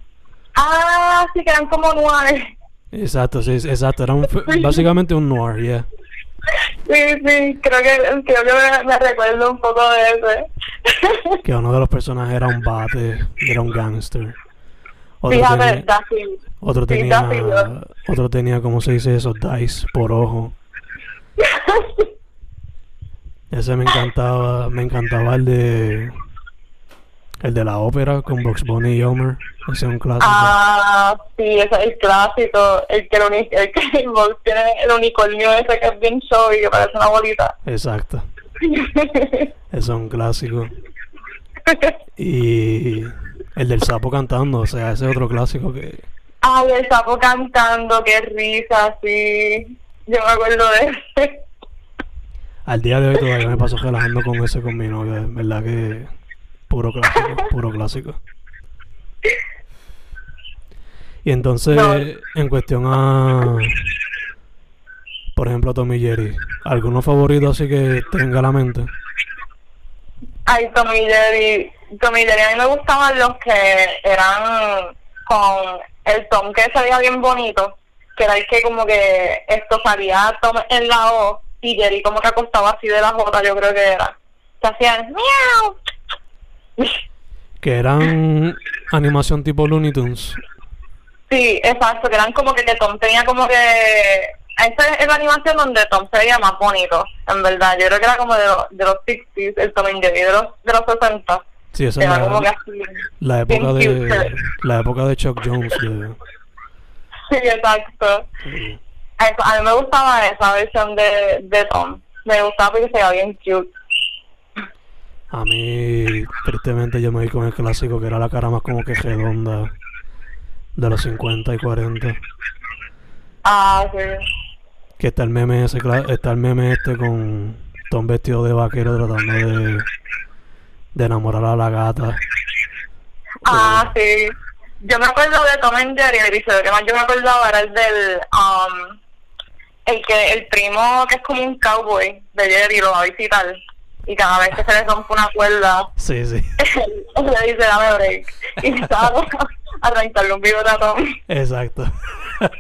Ah, sí, que eran como nueve. Exacto, sí, exacto, era un, básicamente un noir, yeah. Sí, sí, creo que, creo que me, me recuerdo un poco de ese. Que uno de los personajes era un bate, era un gangster. Otro Fíjate, tenía-. Otro tenía, otro tenía, como se dice eso? Dice por ojo. Ese me encantaba, me encantaba el de, el de la ópera con Box Bunny y Homer. Ese es un clásico. Ah, sí, ese es el clásico. El que el, el que el Box tiene el unicornio ese que es bien show y que parece una bolita. Exacto. Ese es un clásico. Y el del sapo cantando, o sea, ese es otro clásico que, Ay, el sapo cantando, qué risa, sí. Yo me acuerdo de al día de hoy todavía me paso relajando con ese con mi novia. Es verdad que puro clásico, puro clásico. Y entonces, No. en cuestión a, por ejemplo, Tommy Jerry, ¿alguno favorito así que tenga a la mente? Ay, Tommy Jerry. Tommy Jerry a mí me gustaban los que eran con el Tom que se veía bien bonito, que era el que como que esto salía en la O y Jerry como que acostaba así de la J, yo creo que era. Se hacían miau. Que eran animación tipo Looney Tunes. Sí, exacto, que eran como que, que Tom tenía como que... Esa es la animación donde Tom se veía más bonito, en verdad. Yo creo que era como de, los de los 60s, el Tom y Jerry de los, de los 60. Sí, esa es Era como que la, así. la época de cute. la época de Chuck Jones. de- exacto. de- Eso, a mí me gustaba esa versión de, de Tom. Me gustaba porque se veía bien cute. A mí, tristemente, yo me vi con el clásico que era la cara más como que redonda de los 50 y 40. Ah, sí. Que está el meme ese, está el meme este con Tom vestido de vaquero tratando de, de enamorar a la gata. Ah, sí. Yo me acuerdo de Tom and Jerry, el episodio que más yo me acordaba era el del... Um, el que el primo que es como un cowboy de Jerry lo va a visitar. Y cada vez que se le rompe una cuerda, Sí, sí, le dice, dame break. Y estaba como a arrancarle un bigote a Tom. exacto.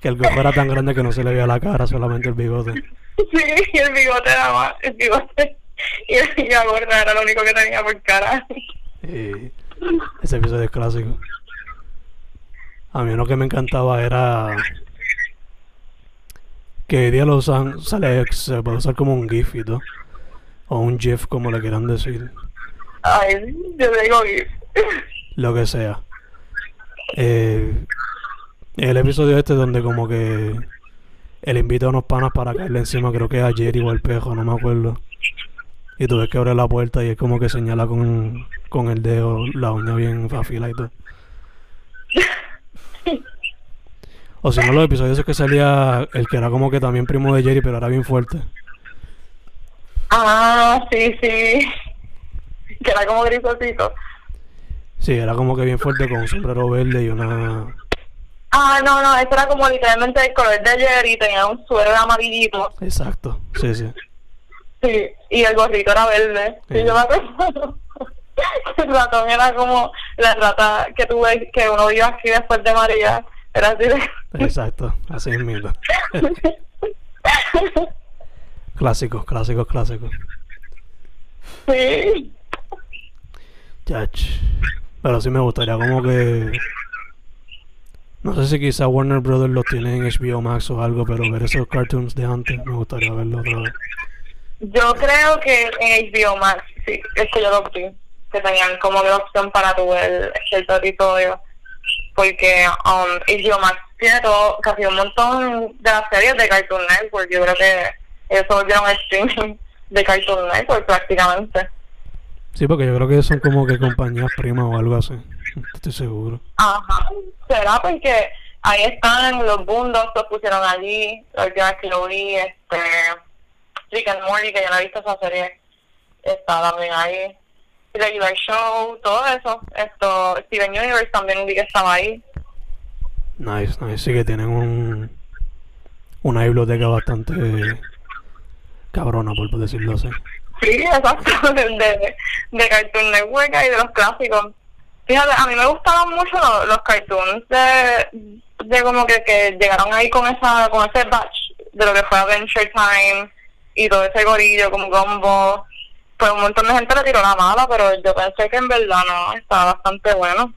que el gorro era tan grande que no se le veía la cara, solamente el bigote. Sí, y el bigote era más, el bigote y, la gorra era lo único que tenía por cara. Y ese episodio es clásico. A mí uno que me encantaba era que hoy día lo usan, sale, se puede usar como un GIF y todo. O un GIF, como le quieran decir. Ay, yo digo que... Lo que sea. Eh, el episodio este donde como que él invita a unos panas para caerle encima, creo que es a Jerry o al pejo, no me acuerdo. Y tú ves que abre la puerta y es como que señala con, con el dedo la uña bien afila y todo. O si no, los episodios esos que salía el que era como que también primo de Jerry, pero era bien fuerte. Ah, sí, sí. Que era como grisosito. Sí, era como que bien fuerte con un sombrero verde y una... Ah, no, no, eso era como literalmente el color de Jerry, tenía un suero amarillito, Exacto, sí, sí. sí, y el gorrito era verde. Sí. Y yo me acuerdo, el ratón era como la rata que tuve, que uno vio aquí después de María, Era así de... Exacto, así es mismo. clásicos, clásicos, clásicos. sí. Chach. Pero sí me gustaría como que... No sé si quizá Warner Brothers lo tiene en HBO Max o algo, pero ver esos cartoons de antes me gustaría verlo otra vez. Yo creo que en HBO Max, sí, es que yo lo vi, que tenían como la opción para tu ver cierto episodio, porque um, HBO Max tiene todo, casi un montón de las series de Cartoon Network, yo creo que ellos se volvieron el streaming de Cartoon Network prácticamente. Sí, porque yo creo que son como que compañías primas o algo así. Estoy seguro. Ajá, será porque ahí están los bundos, los pusieron allí, la última que lo vi, este, Rick and Morty, que yo no he visto esa serie, está también ahí, Regular Show, todo eso, esto, Steven Universe también vi que estaba ahí, Nice, nice. Sí que tienen un... Una biblioteca bastante cabrona, por decirlo así. sí, exacto, de, de, de Cartoon Network y de los clásicos. Fíjate, a mí me gustaban mucho los, los cartoons de, de como que, que llegaron ahí con esa con ese batch de lo que fue Adventure Time y todo ese gorillo como Gumbo. Pues un montón de gente le tiró la mala, pero yo pensé que en verdad no, estaba bastante bueno.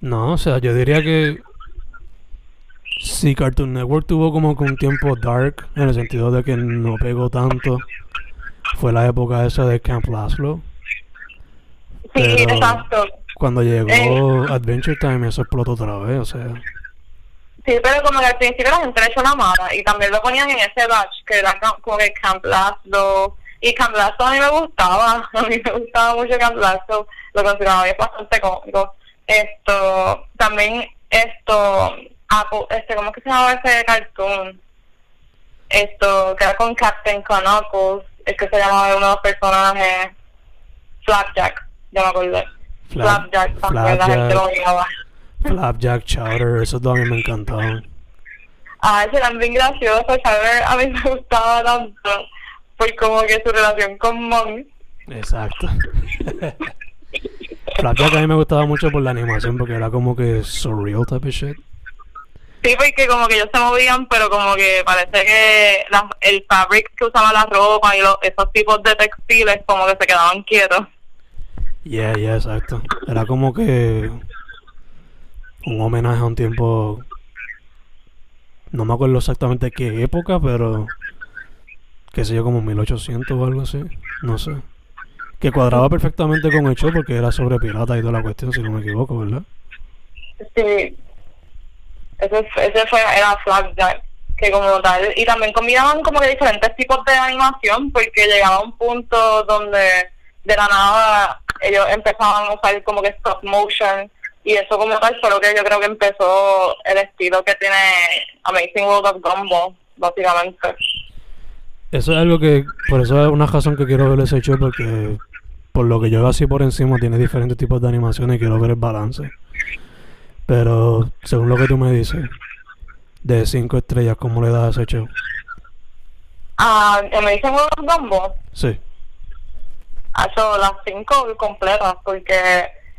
No, o sea, yo diría que si Cartoon Network tuvo como que un tiempo dark, en el sentido de que no pegó tanto, fue la época esa de Camp Laszlo. Sí, Pero- exacto. Cuando llegó Eh. Adventure Time, eso explotó otra vez, o sea. Sí, pero como que al principio la gente le echó la mala y también lo ponían en ese batch que era como que Camp Laszlo. Y Camp Laszlo a mí me gustaba, a mí me gustaba mucho Camp Laszlo, lo consideraba bastante cómico. Esto, también esto, este, ¿cómo es que se llamaba ese cartoon? Esto, que era con Captain Knuckles, es que se llamaba uno de los personajes, Flapjack, ya me acordé. Flap- Flapjack también la gente lo Flapjack, Chowder, esos dos a mí me encantaban. Ah, ese era bien gracioso, ¿sabes? A mí me gustaba tanto por como que su relación con Mom. Exacto. Flapjack a mí me gustaba mucho por la animación, porque era como que surreal type of shit. Sí, porque como que ellos se movían, pero como que parece que la- el fabric que usaba la ropa y los, esos tipos de textiles como que se quedaban quietos. Yeah, yeah, exacto. Era como que un homenaje a un tiempo. No me acuerdo exactamente qué época, pero. Qué sé yo, como 1800 o algo así. No sé. Que cuadraba perfectamente con el show porque era sobre piratas y toda la cuestión, si no me equivoco, ¿verdad? Sí. Ese, ese fue, era Flapjack, que como tal, y también combinaban como que diferentes tipos de animación, porque llegaba un punto donde de la nada ellos empezaban a usar como que stop motion, y eso como tal fue lo que yo creo que empezó el estilo que tiene Amazing World of Gumball, básicamente. Eso es algo que. Por eso es una razón que quiero ver ese show, porque. Por lo que yo veo así por encima, tiene diferentes tipos de animaciones y quiero ver el balance. Pero, según lo que tú me dices, de 5 estrellas, ¿cómo le das a ese show? Ah, Amazing World of Gumball, Sí. ha hecho las cinco completas porque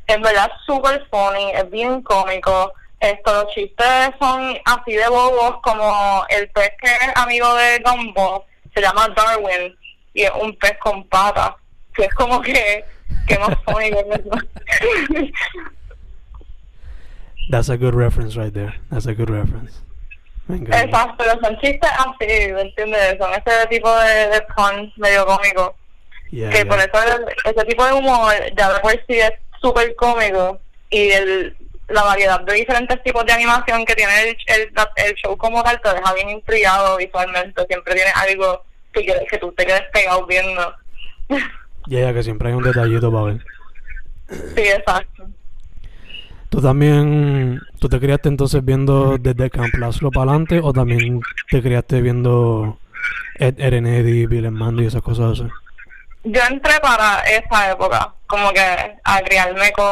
en verdad es súper funny, es bien cómico. Esto, los chistes son así de bobos como el pez que es amigo de Gumball se llama Darwin y es un pez con patas, que es como que, que más funny. That's a good reference right there. That's a good reference. Exacto, pero son chistes así, ¿me entiendes? Son ese tipo de, de puns medio cómicos. Yeah, que yeah. por eso el- ese tipo de humor ya de por sí es súper cómico y el, la variedad de diferentes tipos de animación que tiene el, el, el show como tal te deja bien intrigado visualmente siempre tiene algo que, que tú te quedes pegado viendo Ya, ya, que siempre hay un detallito para ver. sí exacto ¿Tú también, tú te criaste entonces viendo desde Camp Laszlo para adelante o también te criaste viendo Ed, Eddie, Bill and Mandy y esas cosas así? yo entré para esa época como que a criarme con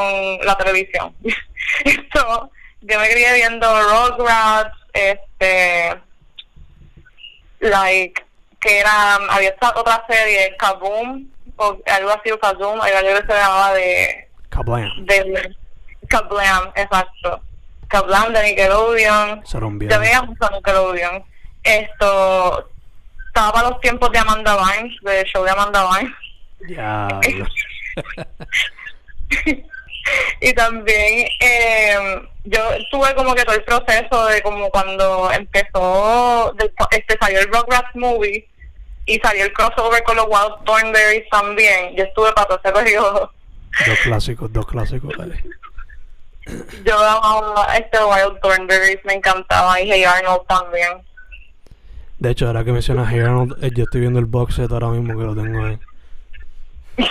la televisión esto yo me crié viendo Rugrats este like que era había esta otra serie Kaboom o algo así o Kaboom algo que se llamaba de Kablam. de Kablam exacto Kaplan de Nickelodeon. Yo veía mucho Nickelodeon. Esto, estaba para los tiempos de Amanda Vines, del show de Amanda Vines. Diablo. y también eh, yo tuve como que todo el proceso de como cuando empezó este salió el Rugrats movie y salió el crossover con los Wild Thornberries también yo estuve para todo ese periodo Dos clásicos, dos clásicos, vale. yo amaba este Wild Thornberries me encantaba y Hey Arnold también De hecho, ahora que mencionas Hey Arnold, eh, yo estoy viendo el box set ahora mismo que lo tengo ahí.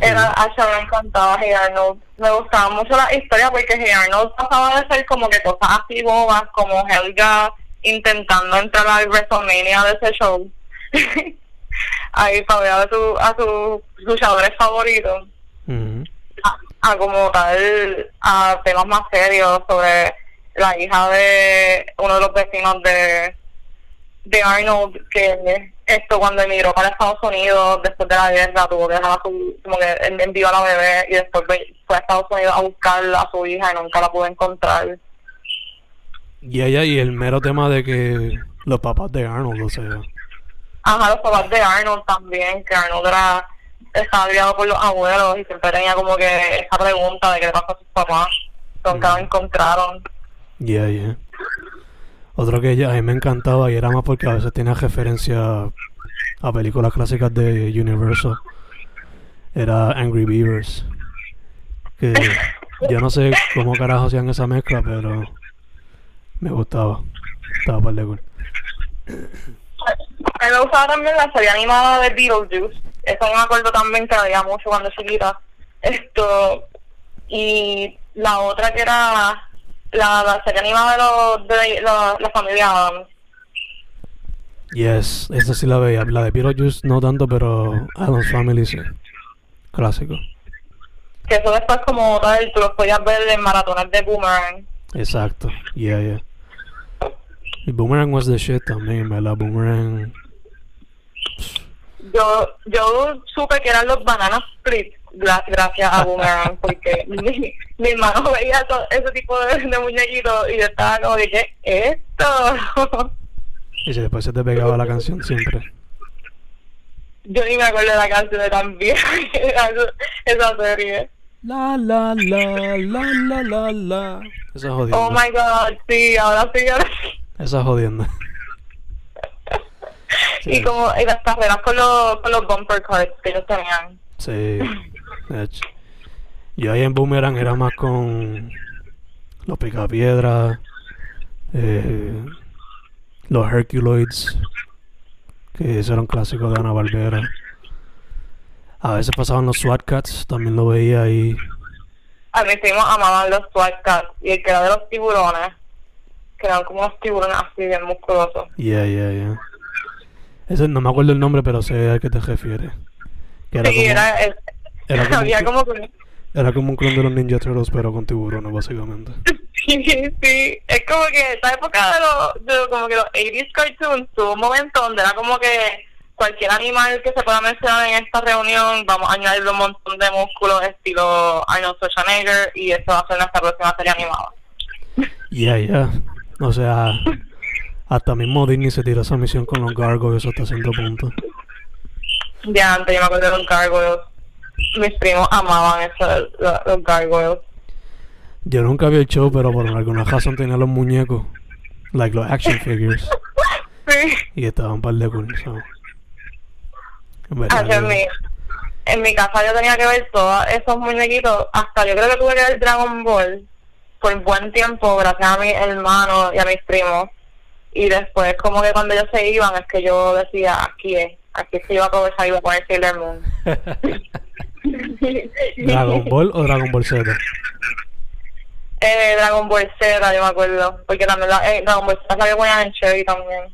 era Asha me encantaba Hey Arnold me gustaba mucho la historia porque Hey Arnold pasaba de ser como que cosas así bobas como Helga intentando entrar al WrestleMania de ese show. Ahí para ver a, su, a sus luchadores favoritos. Ujú. a, a como tal a temas más serios sobre la hija de uno de los vecinos de de Arnold que esto cuando emigró para Estados Unidos después de la guerra tuvo que dejar a su como que en- envió a la bebé y después fue a Estados Unidos a buscar a su hija y nunca la pudo encontrar Y ella y el mero tema de que los papás de Arnold, o sea, Ajá, los papás de Arnold también, que Arnold era, estaba criado por los abuelos y siempre tenía como que esa pregunta de qué le pasó a sus papás. Nunca lo Mm. encontraron. yeah, yeah. Otro que ella, a mí me encantaba y era más porque a veces tenía referencia a películas clásicas de Universal. Era Angry Beavers. Que yo no sé cómo carajo hacían esa mezcla, pero me gustaba. Estaba par de cool. A mí me gustaba también la serie animada de Beetlejuice. Eso me acuerdo también que la veía mucho cuando chiquita. Esto, y la otra que era la, la serie animada de, los, de la, la familia Adams. Yes, esa sí la veía. La de Beetlejuice no tanto, pero Adam's Family sí. Clásico. Que eso después como tal, tú los podías ver en maratones de Boomerang. Exacto. Yeah, yeah. Y Boomerang was the shit también, ¿verdad? Boomerang. Yo, yo supe que eran los Banana Split gra- gracias a Boomerang, porque mi, mi hermano veía to- ese tipo de, de muñequitos y yo estaba como de, ¿qué es esto? Y si después se te pegaba la canción siempre. yo ni me acuerdo de la canción de tan vieja que era esa- serie. La la la la la la la. Esa jodienda. Oh my god, sí, ahora sí, ahora sí. Esa jodienda. Y como y las carreras con los, con los bumper cards que ellos tenían. Sí. de hecho. Yo ahí en Boomerang era más con los picapiedras, eh, los Herculoids, que ese era un clásico de Ana Barbera. A veces pasaban los SWAT Cats, también lo veía ahí. A mis primos amaban los SWAT cats y el que era de los tiburones, que eran como unos tiburones así bien musculosos. Yeah, yeah, yeah. Ese no me acuerdo el nombre, pero sé a qué te refieres. Que era sí, como, era, el- era como había un- como que- era como un clon de los Ninja Turtles, pero con tiburones, básicamente. sí, sí, es como que esta época de los, de como que los 80s cartoons tuvo un momento donde era como que cualquier animal que se pueda mencionar en esta reunión, vamos a añadirle un montón de músculos estilo Arnold Schwarzenegger y eso va a ser nuestra próxima serie animada. Yeah, yeah. O sea, hasta mismo Disney se tiró esa misión con los Gargoyles hasta cierto punto. Ya antes yo me acuerdo de los gargoyles. Mis primos amaban eso, los, los gargoyles. Yo nunca vi el show, pero por alguna razón tenía los muñecos, like los action figures, Sí. y estaban un par de cool. En mi, en mi casa yo tenía que ver todos esos muñequitos. Hasta yo creo que tuve que ver Dragon Ball por buen tiempo, gracias a mi hermano y a mis primos. Y después, como que cuando ellos se iban, es que yo decía, aquí es, aquí es que yo voy a aprovechar y voy a poner Sailor Moon. ¿Dragon Ball o Dragon Ball Z? Eh, Dragon Ball Z, yo me acuerdo. Porque también la, eh, Dragon Ball Z que ponían en Cherry también.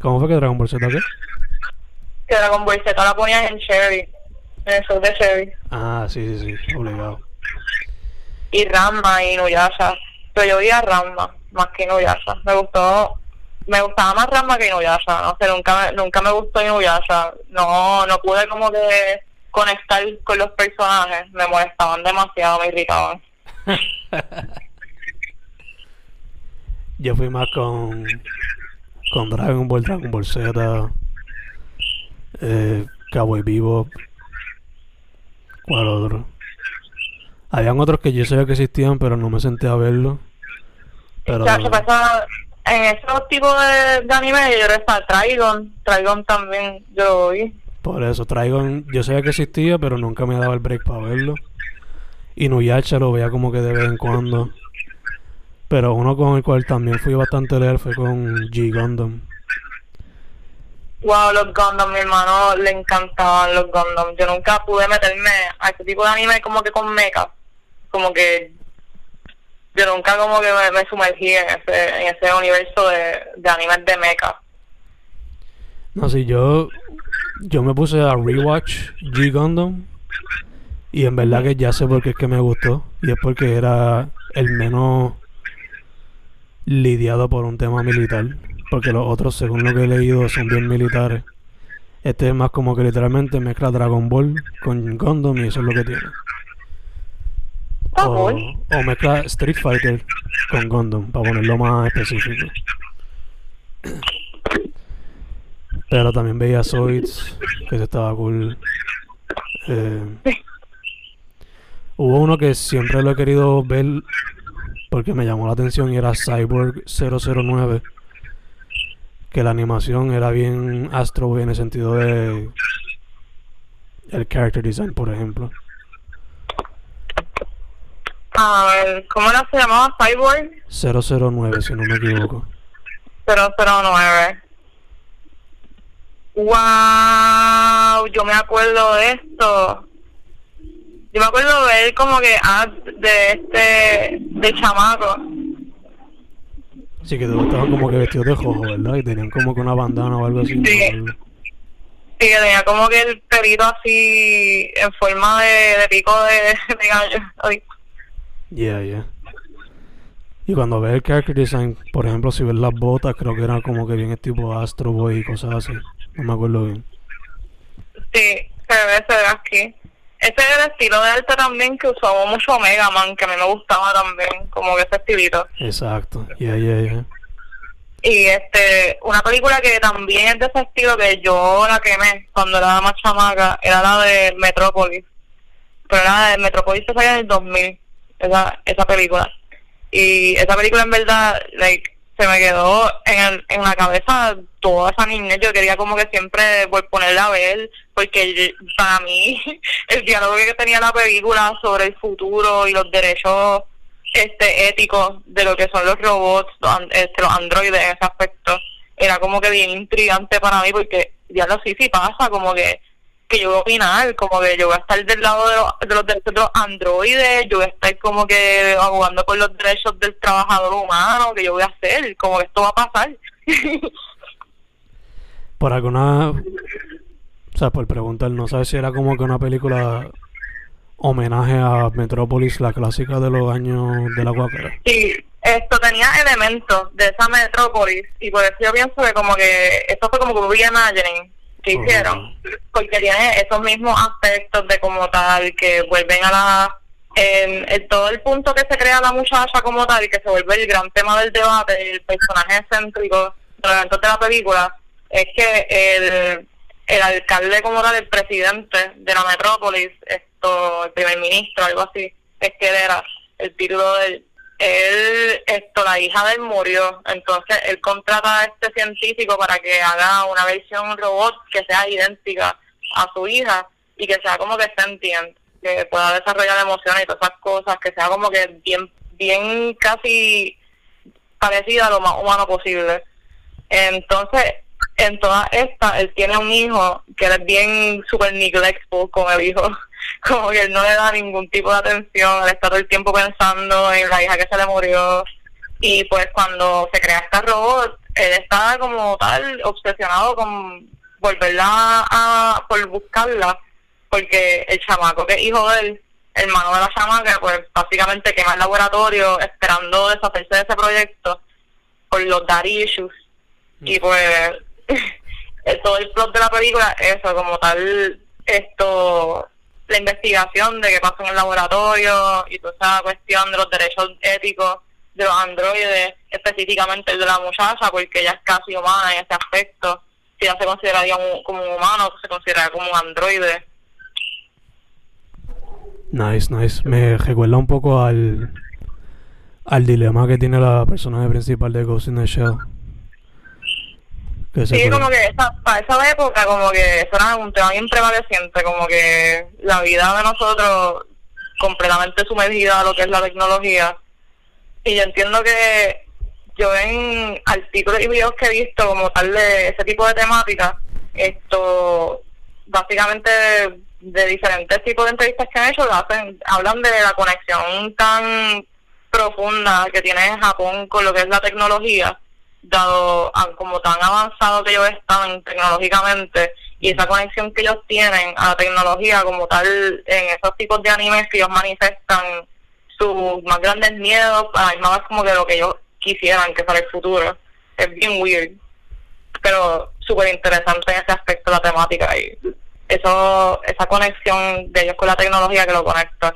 ¿Cómo fue que Dragon Ball Z qué? Que Dragon Ball Z la ponían en Cherry. En el show de Cherry. Ah, sí, sí, sí, obligado. Y Ranma y Inuyasha. Pero yo vi a Ranma más que Inuyasha. Me gustó, me gustaba más Ranma que Inuyasha. No sé, nunca nunca me gustó Inuyasha. No, no pude como que conectar con los personajes. Me molestaban demasiado, me irritaban. Yo fui más con con Dragon Ball, Dragon Ball Z, eh, Cowboy Vivo, ¿cuál otro? Habían otros que yo sabía que existían, pero no me senté a verlo. Pero... Ya, se pasa, en esos tipos de, de anime yo está Trigon, Trigon también yo lo vi. Por eso, Trigon, yo sabía que existía, pero nunca me daba el break para verlo. Y Nuyacha lo veía como que de vez en cuando. Pero uno con el cual también fui bastante leer fue con G Gundam. Wow, los Gundam, mi hermano, le encantaban los Gundam. Yo nunca pude meterme a ese tipo de anime como que con mecha. Como que yo nunca como que me, sumergí en ese, en ese universo de, de animes de mecha. No, sí, yo, yo me puse a rewatch G Gundam y en verdad que ya sé por qué es que me gustó y es porque era el menos lidiado por un tema militar, porque los otros, según lo que he leído, son bien militares. Este es más como que literalmente mezcla Dragon Ball con Gundam y eso es lo que tiene. O, o mezcla Street Fighter con Gundam, para ponerlo más específico. Pero también veía Zoids, que se estaba cool. Eh, hubo uno que siempre lo he querido ver porque me llamó la atención y era Cyborg 009 que la animación era bien Astro en el sentido de el character design por ejemplo a ver, ¿cómo era se llamaba? Cyborg 009 si no me equivoco 009 wow yo me acuerdo de esto yo me acuerdo ver como que ads de este, de chamaco. Sí, que todos estaban como que vestidos de jojo, ¿verdad? Y tenían como que una bandana o algo así. Sí, sí que tenía como que el pelito así en forma de, de pico de, de gallo. Yeah, yeah. Y cuando ves el character design, por ejemplo, si ves las botas, creo que eran como que bien tipo Astro Boy y cosas así. No me acuerdo bien. Sí, se ve, se ve aquí. Ese era el estilo de arte también que usaba mucho Mega Man, que a mí me gustaba también, como que ese estilito. Exacto, yeah, yeah, yeah. Y este, una película que también es de ese estilo que yo la quemé cuando era más chamaca, era la de Metropolis. Pero era de Metropolis se salió en el 2000, esa, esa película. Y esa película en verdad, like, se me quedó en, el, en la cabeza toda esa niñez. Yo quería como que siempre ponerla a ver, porque para mí el diálogo que tenía la película sobre el futuro y los derechos este éticos de lo que son los robots, este, los androides en ese aspecto, era como que bien intrigante para mí, porque ya lo sí sí pasa, como que que yo voy a opinar, como que yo voy a estar del lado de los, de los derechos de los androides, yo voy a estar como que abogando por los derechos del trabajador humano, que yo voy a hacer, como que esto va a pasar. por alguna, o sea, por preguntar, no sabes si era como que una película homenaje a Metrópolis, la clásica de los años de la guacara. Sí, esto tenía elementos de esa Metrópolis y por eso yo pienso que como que esto fue como que un reimagining que hicieron, porque tiene esos mismos aspectos de como tal, que vuelven a la... En, todo el punto que se crea la muchacha como tal y que se vuelve el gran tema del debate, el personaje céntrico de de la película, es que el, el alcalde como tal, el presidente de la metrópolis, esto, el primer ministro, algo así, es que era el título del él, esto, la hija de él murió, entonces él contrata a este científico para que haga una versión robot que sea idéntica a su hija y que sea como que entienda que pueda desarrollar emociones y todas esas cosas, que sea como que bien, bien casi parecida a lo más humano posible. Entonces, en toda esta, él tiene un hijo que es bien super neglectful con el hijo como que él no le da ningún tipo de atención, él está todo el tiempo pensando en la hija que se le murió y pues cuando se crea este robot, él está como tal obsesionado con volverla a, por buscarla, porque el chamaco que es hijo de él, hermano de la chamaca, pues básicamente quema el laboratorio esperando deshacerse de ese proyecto por los daddy issues. Y mm. pues todo el plot de la película, eso, como tal, esto la investigación de qué pasa en el laboratorio y toda esa cuestión de los derechos éticos de los androides, específicamente el de la muchacha, porque ella es casi humana en ese aspecto. Si ella se consideraría como un humano, se considera como un androide. Nice, nice. Me recuerda un poco al, al dilema que tiene la personaje principal de Ghost in the Shell. Sí, como que esa, para esa época, como que eso era un tema bien prevaleciente, como que la vida de nosotros completamente sumergida a lo que es la tecnología. Y yo entiendo que yo en artículos y videos que he visto como tal de ese tipo de temática, esto básicamente de diferentes tipos de entrevistas que han hecho hacen, hablan de la conexión tan profunda que tiene Japón con lo que es la tecnología, dado como tan avanzado que ellos están tecnológicamente y esa conexión que ellos tienen a la tecnología como tal en esos tipos de animes que ellos manifestan sus más grandes miedos, a la como que lo que ellos quisieran que fuera el futuro. Es bien weird, pero súper interesante en ese aspecto la temática y eso esa conexión de ellos con la tecnología que lo conecta.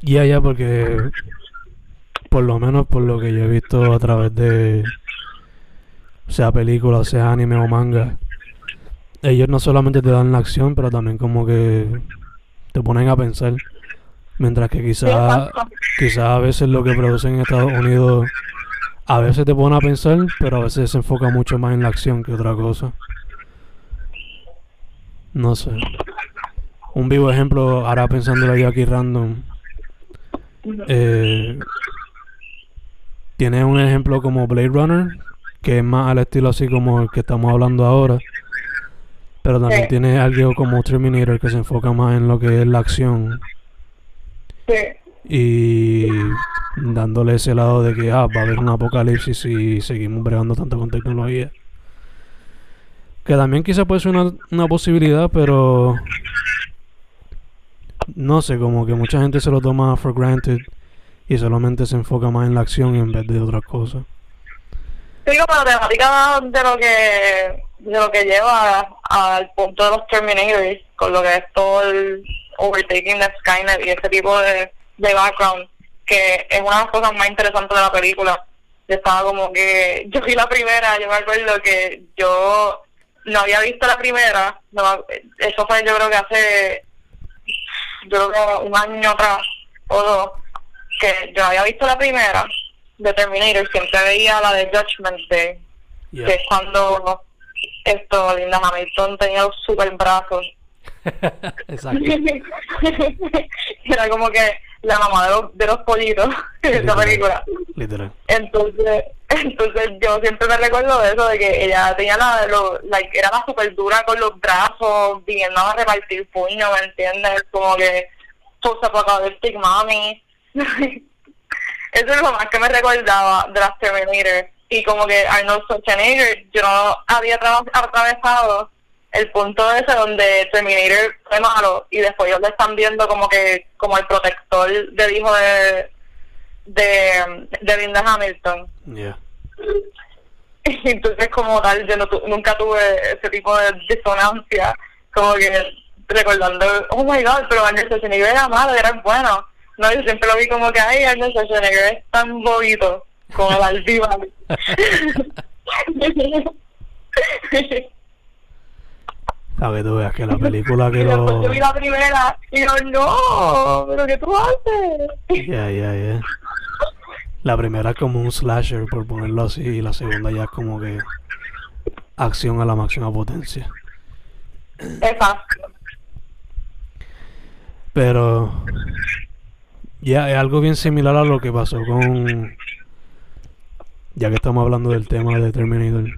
Ya, ya, porque por lo menos por lo que yo he visto a través de sea película, sea anime o manga, ellos no solamente te dan la acción, pero también como que te ponen a pensar. Mientras que quizás quizá a veces lo que producen en Estados Unidos a veces te pone a pensar, pero a veces se enfoca mucho más en la acción que otra cosa. No sé. Un vivo ejemplo, ahora pensándolo yo aquí random. Eh, tiene un ejemplo como Blade Runner, que es más al estilo así como el que estamos hablando ahora. Pero también tiene algo como Terminator que se enfoca más en lo que es la acción. Y dándole ese lado de que ah, va a haber un apocalipsis si seguimos bregando tanto con tecnología. Que también quizá puede ser una, una posibilidad, pero no sé, como que mucha gente se lo toma for granted y solamente se enfoca más en la acción en vez de otras cosas. Sí, como la temática de lo que de lo que lleva al punto de los Terminators, con lo que es todo el overtaking de Skynet y ese tipo de, de background, que es una de las cosas más interesantes de la película. Yo estaba como que, yo vi la primera, yo me acuerdo que yo no había visto la primera, no, eso fue yo creo que hace, yo creo que un año atrás o dos, que yo había visto la primera de Terminator, siempre veía la de Judgment Day, que es cuando esto, Linda Hamilton tenía los super brazos. Exacto. Era como que la mamá de los, de los pollitos en esa película. Literal. Entonces, entonces yo siempre me recuerdo de eso, de que ella tenía la, lo, era la super dura con los brazos, viniendo a repartir puño, ¿me entiendes? Como que post-apocalyptic mommy. eso es lo más que me recordaba de las Terminator. Y como que Arnold Schwarzenegger, yo no había atravesado el punto ese donde Terminator fue malo y después ellos le están viendo como que como el protector del hijo de de, de Linda Hamilton yeah. entonces como tal yo no nunca tuve ese tipo de disonancia como que recordando oh my god pero Arnold Schwarzenegger era malo era bueno no yo siempre lo vi como que ay Arnold Schwarzenegger es tan bobito como el altiva A ver, tú veas que la película que lo... Yo vi la primera y yo, no, pero ¿qué tú haces? Ya, ya, ya. La primera es como un slasher, por ponerlo así, y la segunda ya es como que acción a la máxima potencia. Exacto. Pero ya es algo bien similar a lo que pasó con... Ya que estamos hablando del tema de Terminator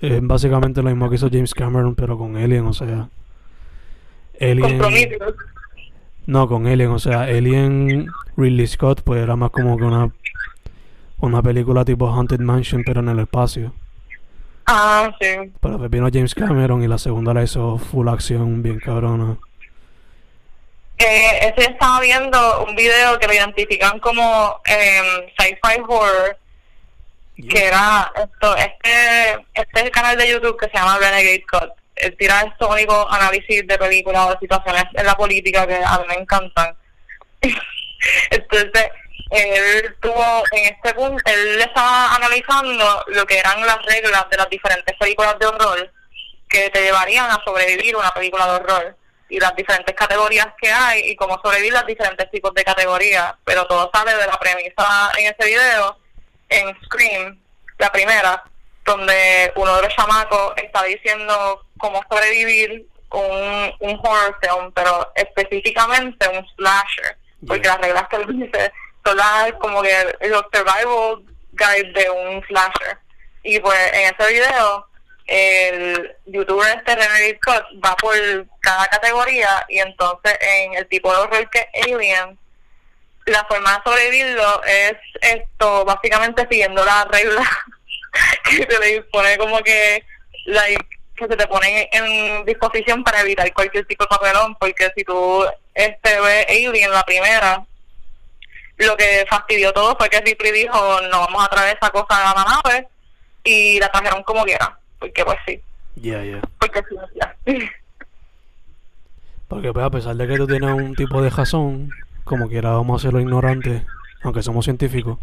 es básicamente lo mismo que hizo James Cameron, pero con Alien, o sea. Alien. No, con Alien, o sea, Alien Ridley Scott, pues era más como que una, una película tipo Haunted Mansion, pero en el espacio. Ah, sí. Pero vino James Cameron y la segunda la hizo full acción, bien cabrona. Eh, ese estaba viendo un video que lo identifican como eh, sci-fi horror que era esto este este canal de YouTube que se llama Renegade Cut él tira estos únicos análisis de películas o de situaciones en la política que a mí me encantan. Entonces, él tuvo en este punto, él estaba analizando lo que eran las reglas de las diferentes películas de horror que te llevarían a sobrevivir una película de horror y las diferentes categorías que hay y cómo sobrevivir las diferentes tipos de categorías. Pero todo sale de la premisa en ese video, en Scream, la primera, donde uno de los chamacos está diciendo cómo sobrevivir un, un horror film, pero específicamente un slasher, porque las reglas que él dice son las como que los survival guide de un slasher. Y pues en ese video el youtuber este René Scott va por cada categoría y entonces en el tipo de horror que es Alien la forma de sobrevivirlo es esto básicamente siguiendo la regla que se le dispone como que like, que se te pone en disposición para evitar cualquier tipo de papelón porque si tú este ves Alien la primera lo que fastidió todo fue que Ripley dijo no vamos a traer esa cosa a la nave y la trajeron como quiera porque pues sí. Ya, ya. Porque sí, ya. Porque pues a pesar de que tú tienes un tipo de razón, como quiera vamos a hacerlo ignorante, aunque somos científicos.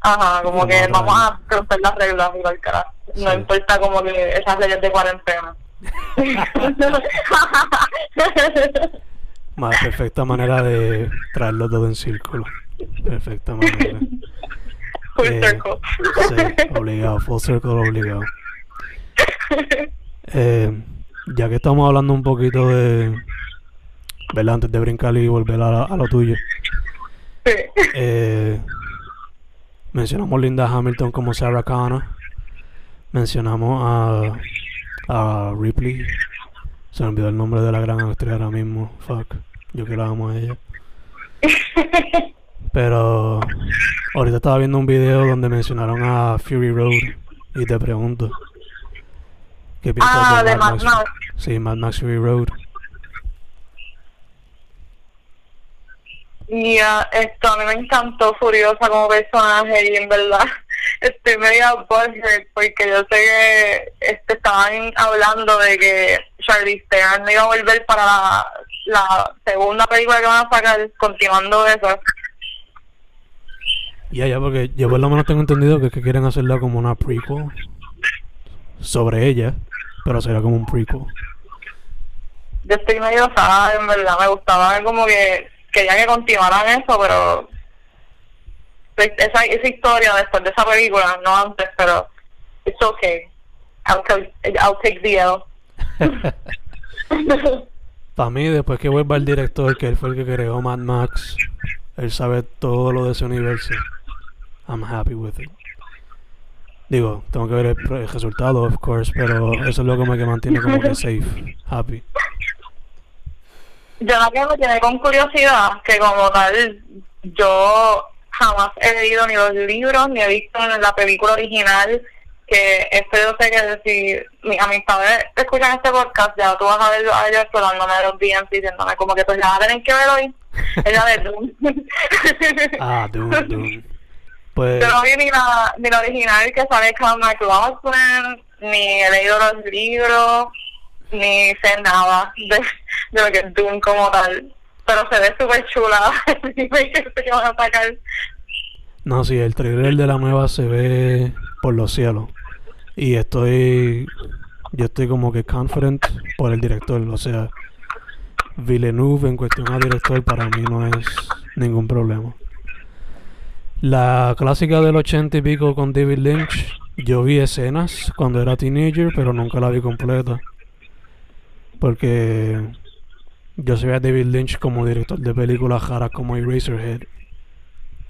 Ajá, como que vamos a romper las reglas carajo. No importa como que esas leyes de cuarentena. Más perfecta manera de traerlo todo en círculo. Perfecta manera. Full eh, circle. Sí, obligado, full circle obligado. Eh, ya que estamos hablando un poquito de. ¿Verdad? Antes de brincar y volver a, lo tuyo. Eh, mencionamos Linda Hamilton como Sarah Connor. Mencionamos a, a Ripley. Se me olvidó el nombre de la gran actriz ahora mismo. Fuck. Yo que la amo a ella. Pero ahorita estaba viendo un video donde mencionaron a Fury Road y te pregunto, ¿Qué piensas ah, de, Mad, Max? Sí, Mad Max Fury Road. Mira, esto a mí me encantó Furiosa como personaje y en verdad estoy medio butthurt porque yo sé que este, estaban hablando de que Charlie Theron no iba a volver para la, la segunda película que van a sacar continuando eso. Ya, ya, porque yo por lo menos tengo entendido que, es que quieren hacerla como una prequel sobre ella pero sería como un prequel. Yo estoy medio en verdad, me gustaba como que quería que continuaran eso, pero esa, esa historia después de esa película, no antes, pero it's okay. I'll, I'll take the L. Para mí, después que vuelva el director, que él fue el que creó Mad Max, él sabe todo lo de ese universo. I'm happy with it. Digo, tengo que ver el, resultado, of course, pero eso es lo que me mantiene como que safe, happy. Yo lo que me tiene con curiosidad, que como tal, yo jamás he leído ni los libros, ni he visto en la película original, que esto yo sé que si mis amistades escuchan este podcast, ya tú vas a ver a ellos explorándome de los DMs diciéndome como que pues ya vas a tener que ver hoy. Es la de Doom. ah, Doom, Doom. Pues... Yo no vi ni la, ni la original que sale con McLaughlin, ni he leído los libros, ni sé nada de, de lo que es Doom como tal. Pero se ve súper chula. que van a sacar. No, sí, el trailer de la nueva se ve por los cielos. Y estoy. Yo estoy como que confident por el director. O sea, Villeneuve en cuestión a director para mí no es ningún problema. La clásica del ochenta y pico con David Lynch, yo vi escenas cuando era teenager, pero nunca la vi completa. Porque yo sabía a David Lynch como director de películas raras como Eraserhead.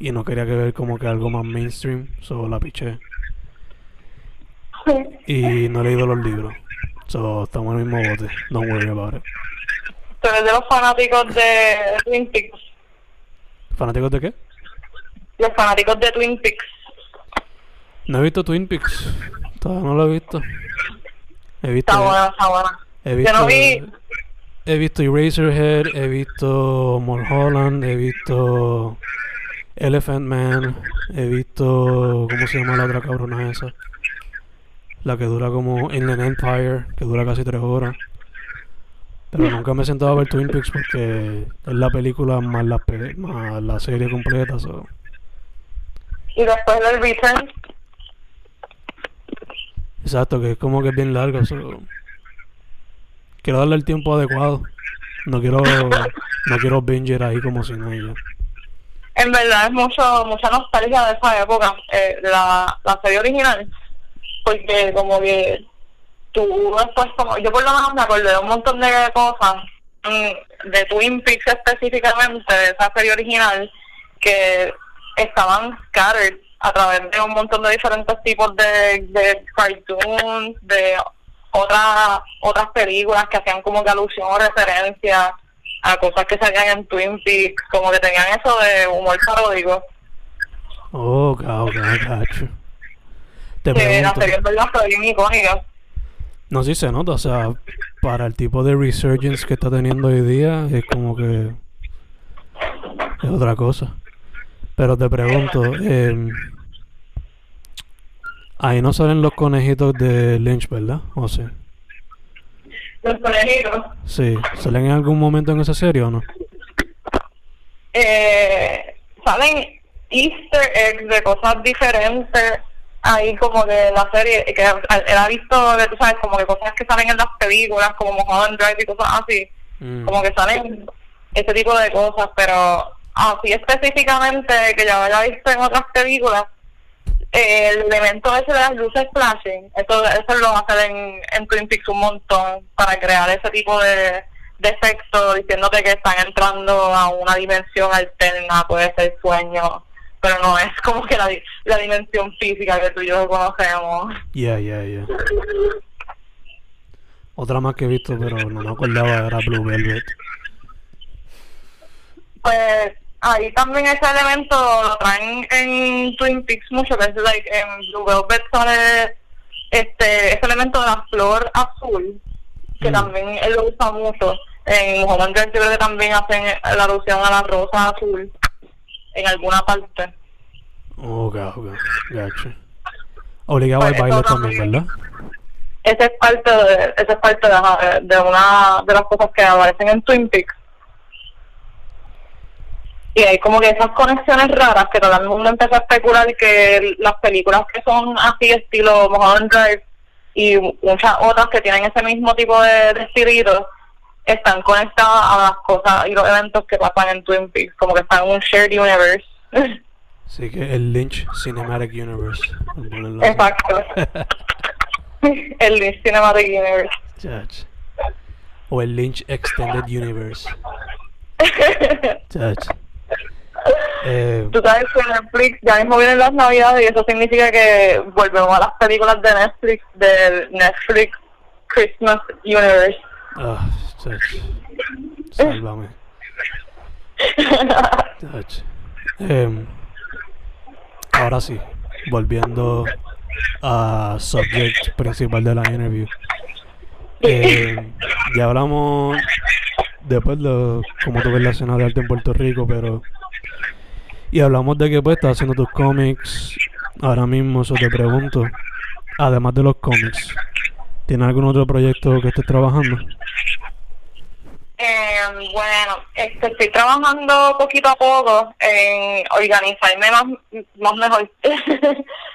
Y no quería que ver como que algo más mainstream, solo la piché. Y no he leído los libros. So, estamos en el mismo bote. Don't worry about it. ¿Tú eres de los fanáticos de Twin Peaks? ¿Fanáticos de qué? Los fanáticos de Twin Peaks. No he visto Twin Peaks. Todavía no lo he visto. He visto está buena, está buena. He visto, Yo no vi... He visto Eraserhead, he visto Mulholland, he visto Elephant Man, he visto... ¿Cómo se llama la otra cabrona esa? La que dura como Inland Empire, que dura casi tres horas. Pero nunca me he sentado a ver Twin Peaks porque es la película más la, pe- más la serie completa. so. Y después del Return, Exacto, que es como que es bien largo. so. Quiero darle el tiempo adecuado. No quiero no quiero binger ahí como si no y ya. en verdad es mucho mucha nostalgia de esa época, eh, la, la serie original, porque como que tú después, como yo por lo menos me acordé de un montón de cosas, mm, de Twin Peaks específicamente, de esa serie original, que estaban scattered a través de un montón de diferentes tipos de, de cartoons, de otras otras películas que hacían como que alusión o referencia a cosas que salían en Twin Peaks, como que tenían eso de humor paródico, Oh, ok, gacho. Te que la serie en verdad fue bien icónica. No, sí se nota, o sea, para el tipo de resurgence que está teniendo hoy día, es como que es otra cosa. Pero te pregunto, em, ahí no salen los conejitos de Lynch, ¿verdad? O sea, Los conejitos. sí, ¿salen en algún momento en esa serie o no? eh, salen easter eggs de cosas diferentes ahí como en la serie que él ha visto de, tú sabes como que cosas que salen en las películas como Mulholland Drive y cosas así Mm, como que salen ese tipo de cosas pero así específicamente que ya haya visto en otras películas eh, el elemento ese de las luces flashing eso eso lo hacen en, en Twin Peaks un montón para crear ese tipo de, de efecto diciéndote que están entrando a una dimensión alterna puede ser sueño pero no es como que la, la dimensión física que tú y yo conocemos Yeah, yeah, yeah. Otra más que he visto, pero no me acordaba, era Blue Velvet. pues ahí también ese elemento lo traen en Twin Peaks mucho que es like en Blue Velvet sale este ese elemento de la flor azul que Mm. también él lo usa mucho en Drive yo creo que también hacen la alusión a la rosa azul en alguna parte Oh, ok, gacho. Obligado al Pues baile eso también, también. ¿verdad? esa es parte de, esa es parte de una de las cosas que aparecen en Twin Peaks y hay como que esas conexiones raras que todo el mundo empezó a especular que las películas que son así estilo Mulholland Drive y muchas otras que tienen ese mismo tipo de, de están conectadas a las cosas y los eventos que pasan en Twin Peaks como que están en un shared universe Sí, que el Lynch Cinematic Universe. así. exacto el Cinematic Universe Chach. O el Lynch Extended Universe. Chach. Eh, Tú sabes que Netflix ya mismo vienen las navidades y eso significa que volvemos a las películas de Netflix, del Netflix Christmas Universe. ah, chach. Sálvame. Chach. Em, ahora sí, volviendo a subject principal de la interview. Eh, ya hablamos después de cómo tú ves la escena de arte en Puerto Rico, pero y hablamos de que pues estás haciendo tus cómics ahora mismo, eso te pregunto, además de los cómics, ¿tienes algún otro proyecto que estés trabajando? Eh, bueno, este, estoy trabajando poquito a poco en organizarme más, más mejor,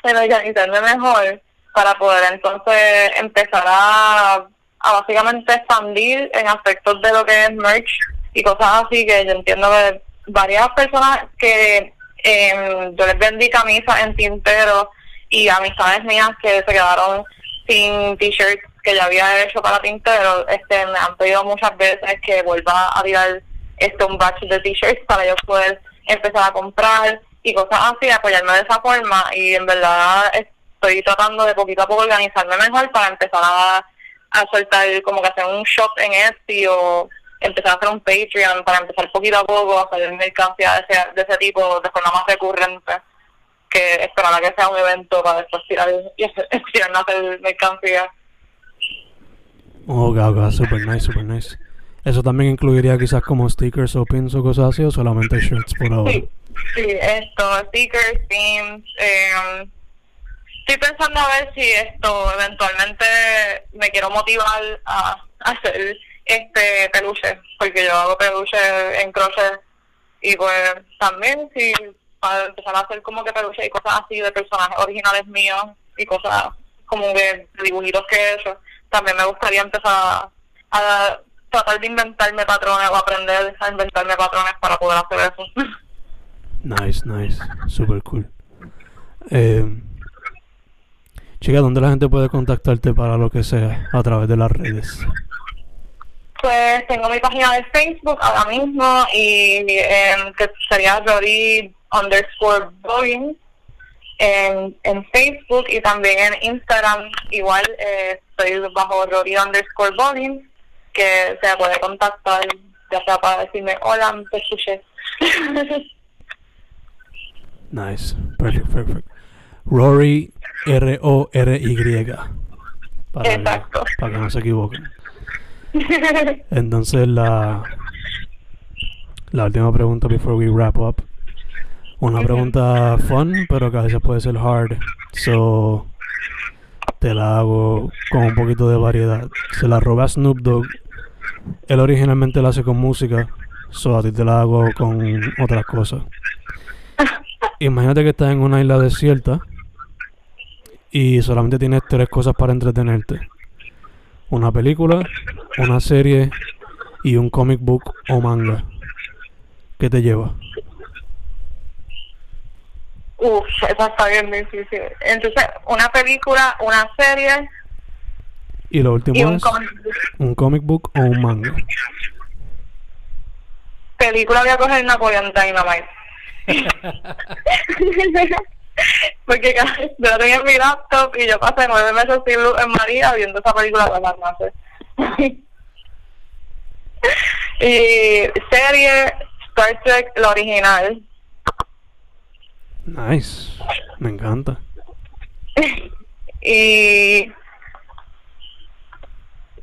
en organizarme mejor para poder entonces empezar a, a básicamente expandir en aspectos de lo que es merch y cosas así que yo entiendo que varias personas que eh, yo les vendí camisas en tintero y amistades mías que se quedaron sin t-shirts que ya había hecho para tintero, este me han pedido muchas veces que vuelva a tirar este un batch de t-shirts para yo poder empezar a comprar y cosas así, apoyarme de esa forma y en verdad estoy tratando de poquito a poco organizarme mejor para empezar a, a soltar como que hacer un shop en Etsy o empezar a hacer un Patreon para empezar poquito a poco a hacer mercancía de ese, de ese tipo de forma más recurrente que esperar a que sea un evento para después tirar y hacer, a hacer mercancía. Oh, ok, ok, super nice, super nice. ¿Eso también incluiría quizás como stickers o pins o cosas así o solamente shirts por ahora? Sí, sí, esto, stickers, themes, eh, estoy pensando a ver si esto eventualmente me quiero motivar a, hacer este peluche, porque yo hago peluche en crochet y pues también si para empezar a hacer como que peluche y cosas así de personajes originales míos y cosas como de dibujitos que he hecho, también me gustaría empezar a, tratar de inventarme patrones o aprender a inventarme patrones para poder hacer eso. Nice, nice, super cool. Eh, chica, ¿dónde la gente puede contactarte para lo que sea a través de las redes? Pues tengo mi página de Facebook ahora mismo y em, que sería Rory underscore blogging en, en Facebook y también en Instagram. Igual eh, estoy bajo Rory underscore blogging que se puede contactar ya sea para decirme hola, te escuché. Nice, perfect, perfect. Rory R-O-R-Y. Para, Exacto. para que no se equivoquen. Entonces la última pregunta before we wrap up. Una pregunta fun, pero que a veces puede ser hard. So te la hago con un poquito de variedad. Se la roba Snoop Dogg. Él originalmente la hace con música. So a ti te la hago con otras cosas. Imagínate que estás en una isla desierta y solamente tienes tres cosas para entretenerte. Una película, una serie y un comic book o manga. ¿Qué te lleva? Uf, esa está bien difícil. Entonces, una película, una serie Y lo último y un es comic. un comic book o un manga. Película voy a coger Napoleon Dynamite. Porque cada- yo lo tenía en mi laptop y yo pasé nueve meses sin luz en María viendo esa película de las noches. y serie Star Trek, la original. Nice. Me encanta. y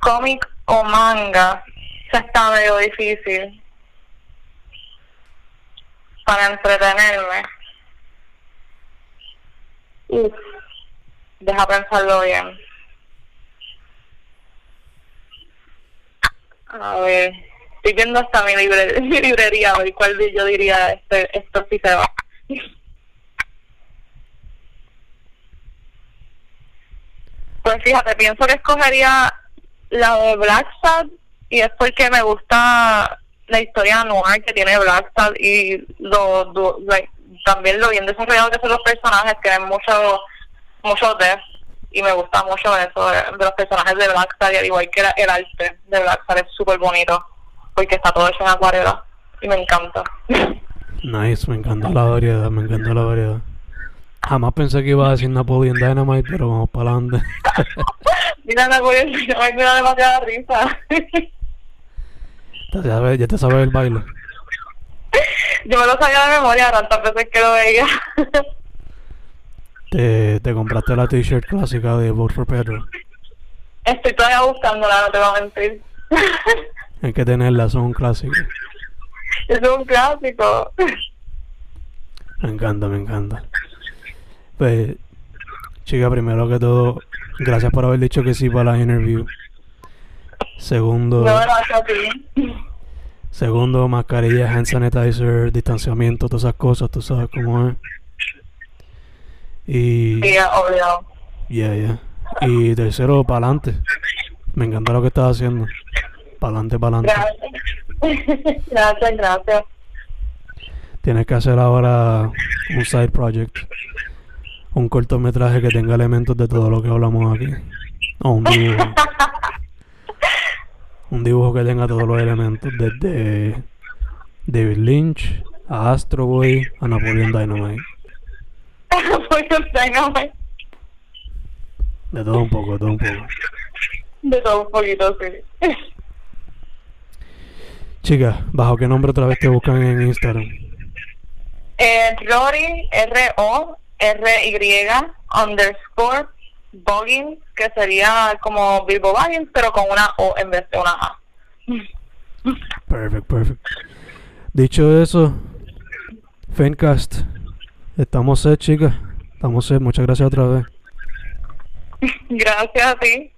cómic o manga. Eso está medio difícil para entretenerme. Deja pensarlo bien. A ver, estoy viendo hasta mi, libre- mi librería, a cuál yo diría este, esto sí se va. Pues fíjate, pienso que escogería la de Black y es porque me gusta la historia noir que tiene Black y lo, lo- like, también lo bien desarrollado que son los personajes, que hay mucho, mucho depth y me gusta mucho eso de, de los personajes de Black Sad y al igual que la- el arte de Black Sad es súper bonito porque está todo hecho en acuarela y me encanta. Nice, me encanta la variedad, me encanta la variedad. Jamás pensé que iba a decir Napoleon Dynamite, pero vamos para adelante. Mira, Napoleón, me da demasiada risa. ya, sabes, ya te sabes el baile. Yo me lo sabía de memoria tantas veces que lo veía. Te, te compraste la t-shirt clásica de Vote for Pedro. Estoy todavía buscándola, no te voy a mentir. Hay que tenerla, son un clásico. es un clásico. Me encanta, me encanta. Pues, chica, primero que todo, gracias por haber dicho que sí para la interview. Segundo, No, gracias a ti. Segundo, mascarilla, hand sanitizer, distanciamiento, todas esas cosas, tú sabes cómo es. Y, Sí, obvio. yeah, yeah. Y tercero, para adelante. Me encanta lo que estás haciendo. Para adelante, para adelante. Gracias. gracias, gracias. Tienes que hacer ahora un side project. Un cortometraje que tenga elementos de todo lo que hablamos aquí. O un dibujo. que tenga todos los elementos. Desde David Lynch a Astro Boy a Napoleon Dynamite. Pues téngame De todo un poco, de todo un poco. de todo un poquito, sí. Chica, ¿bajo qué nombre otra vez te buscan en Instagram? Eh, Rory, R-O-R-Y, underscore, Boggins, que sería como Bilbo Baggins, pero con una O en vez de una A. Perfect, perfect. Dicho eso, Fencast, estamos set, chicas. Estamos set. Muchas gracias otra vez. Gracias a ti.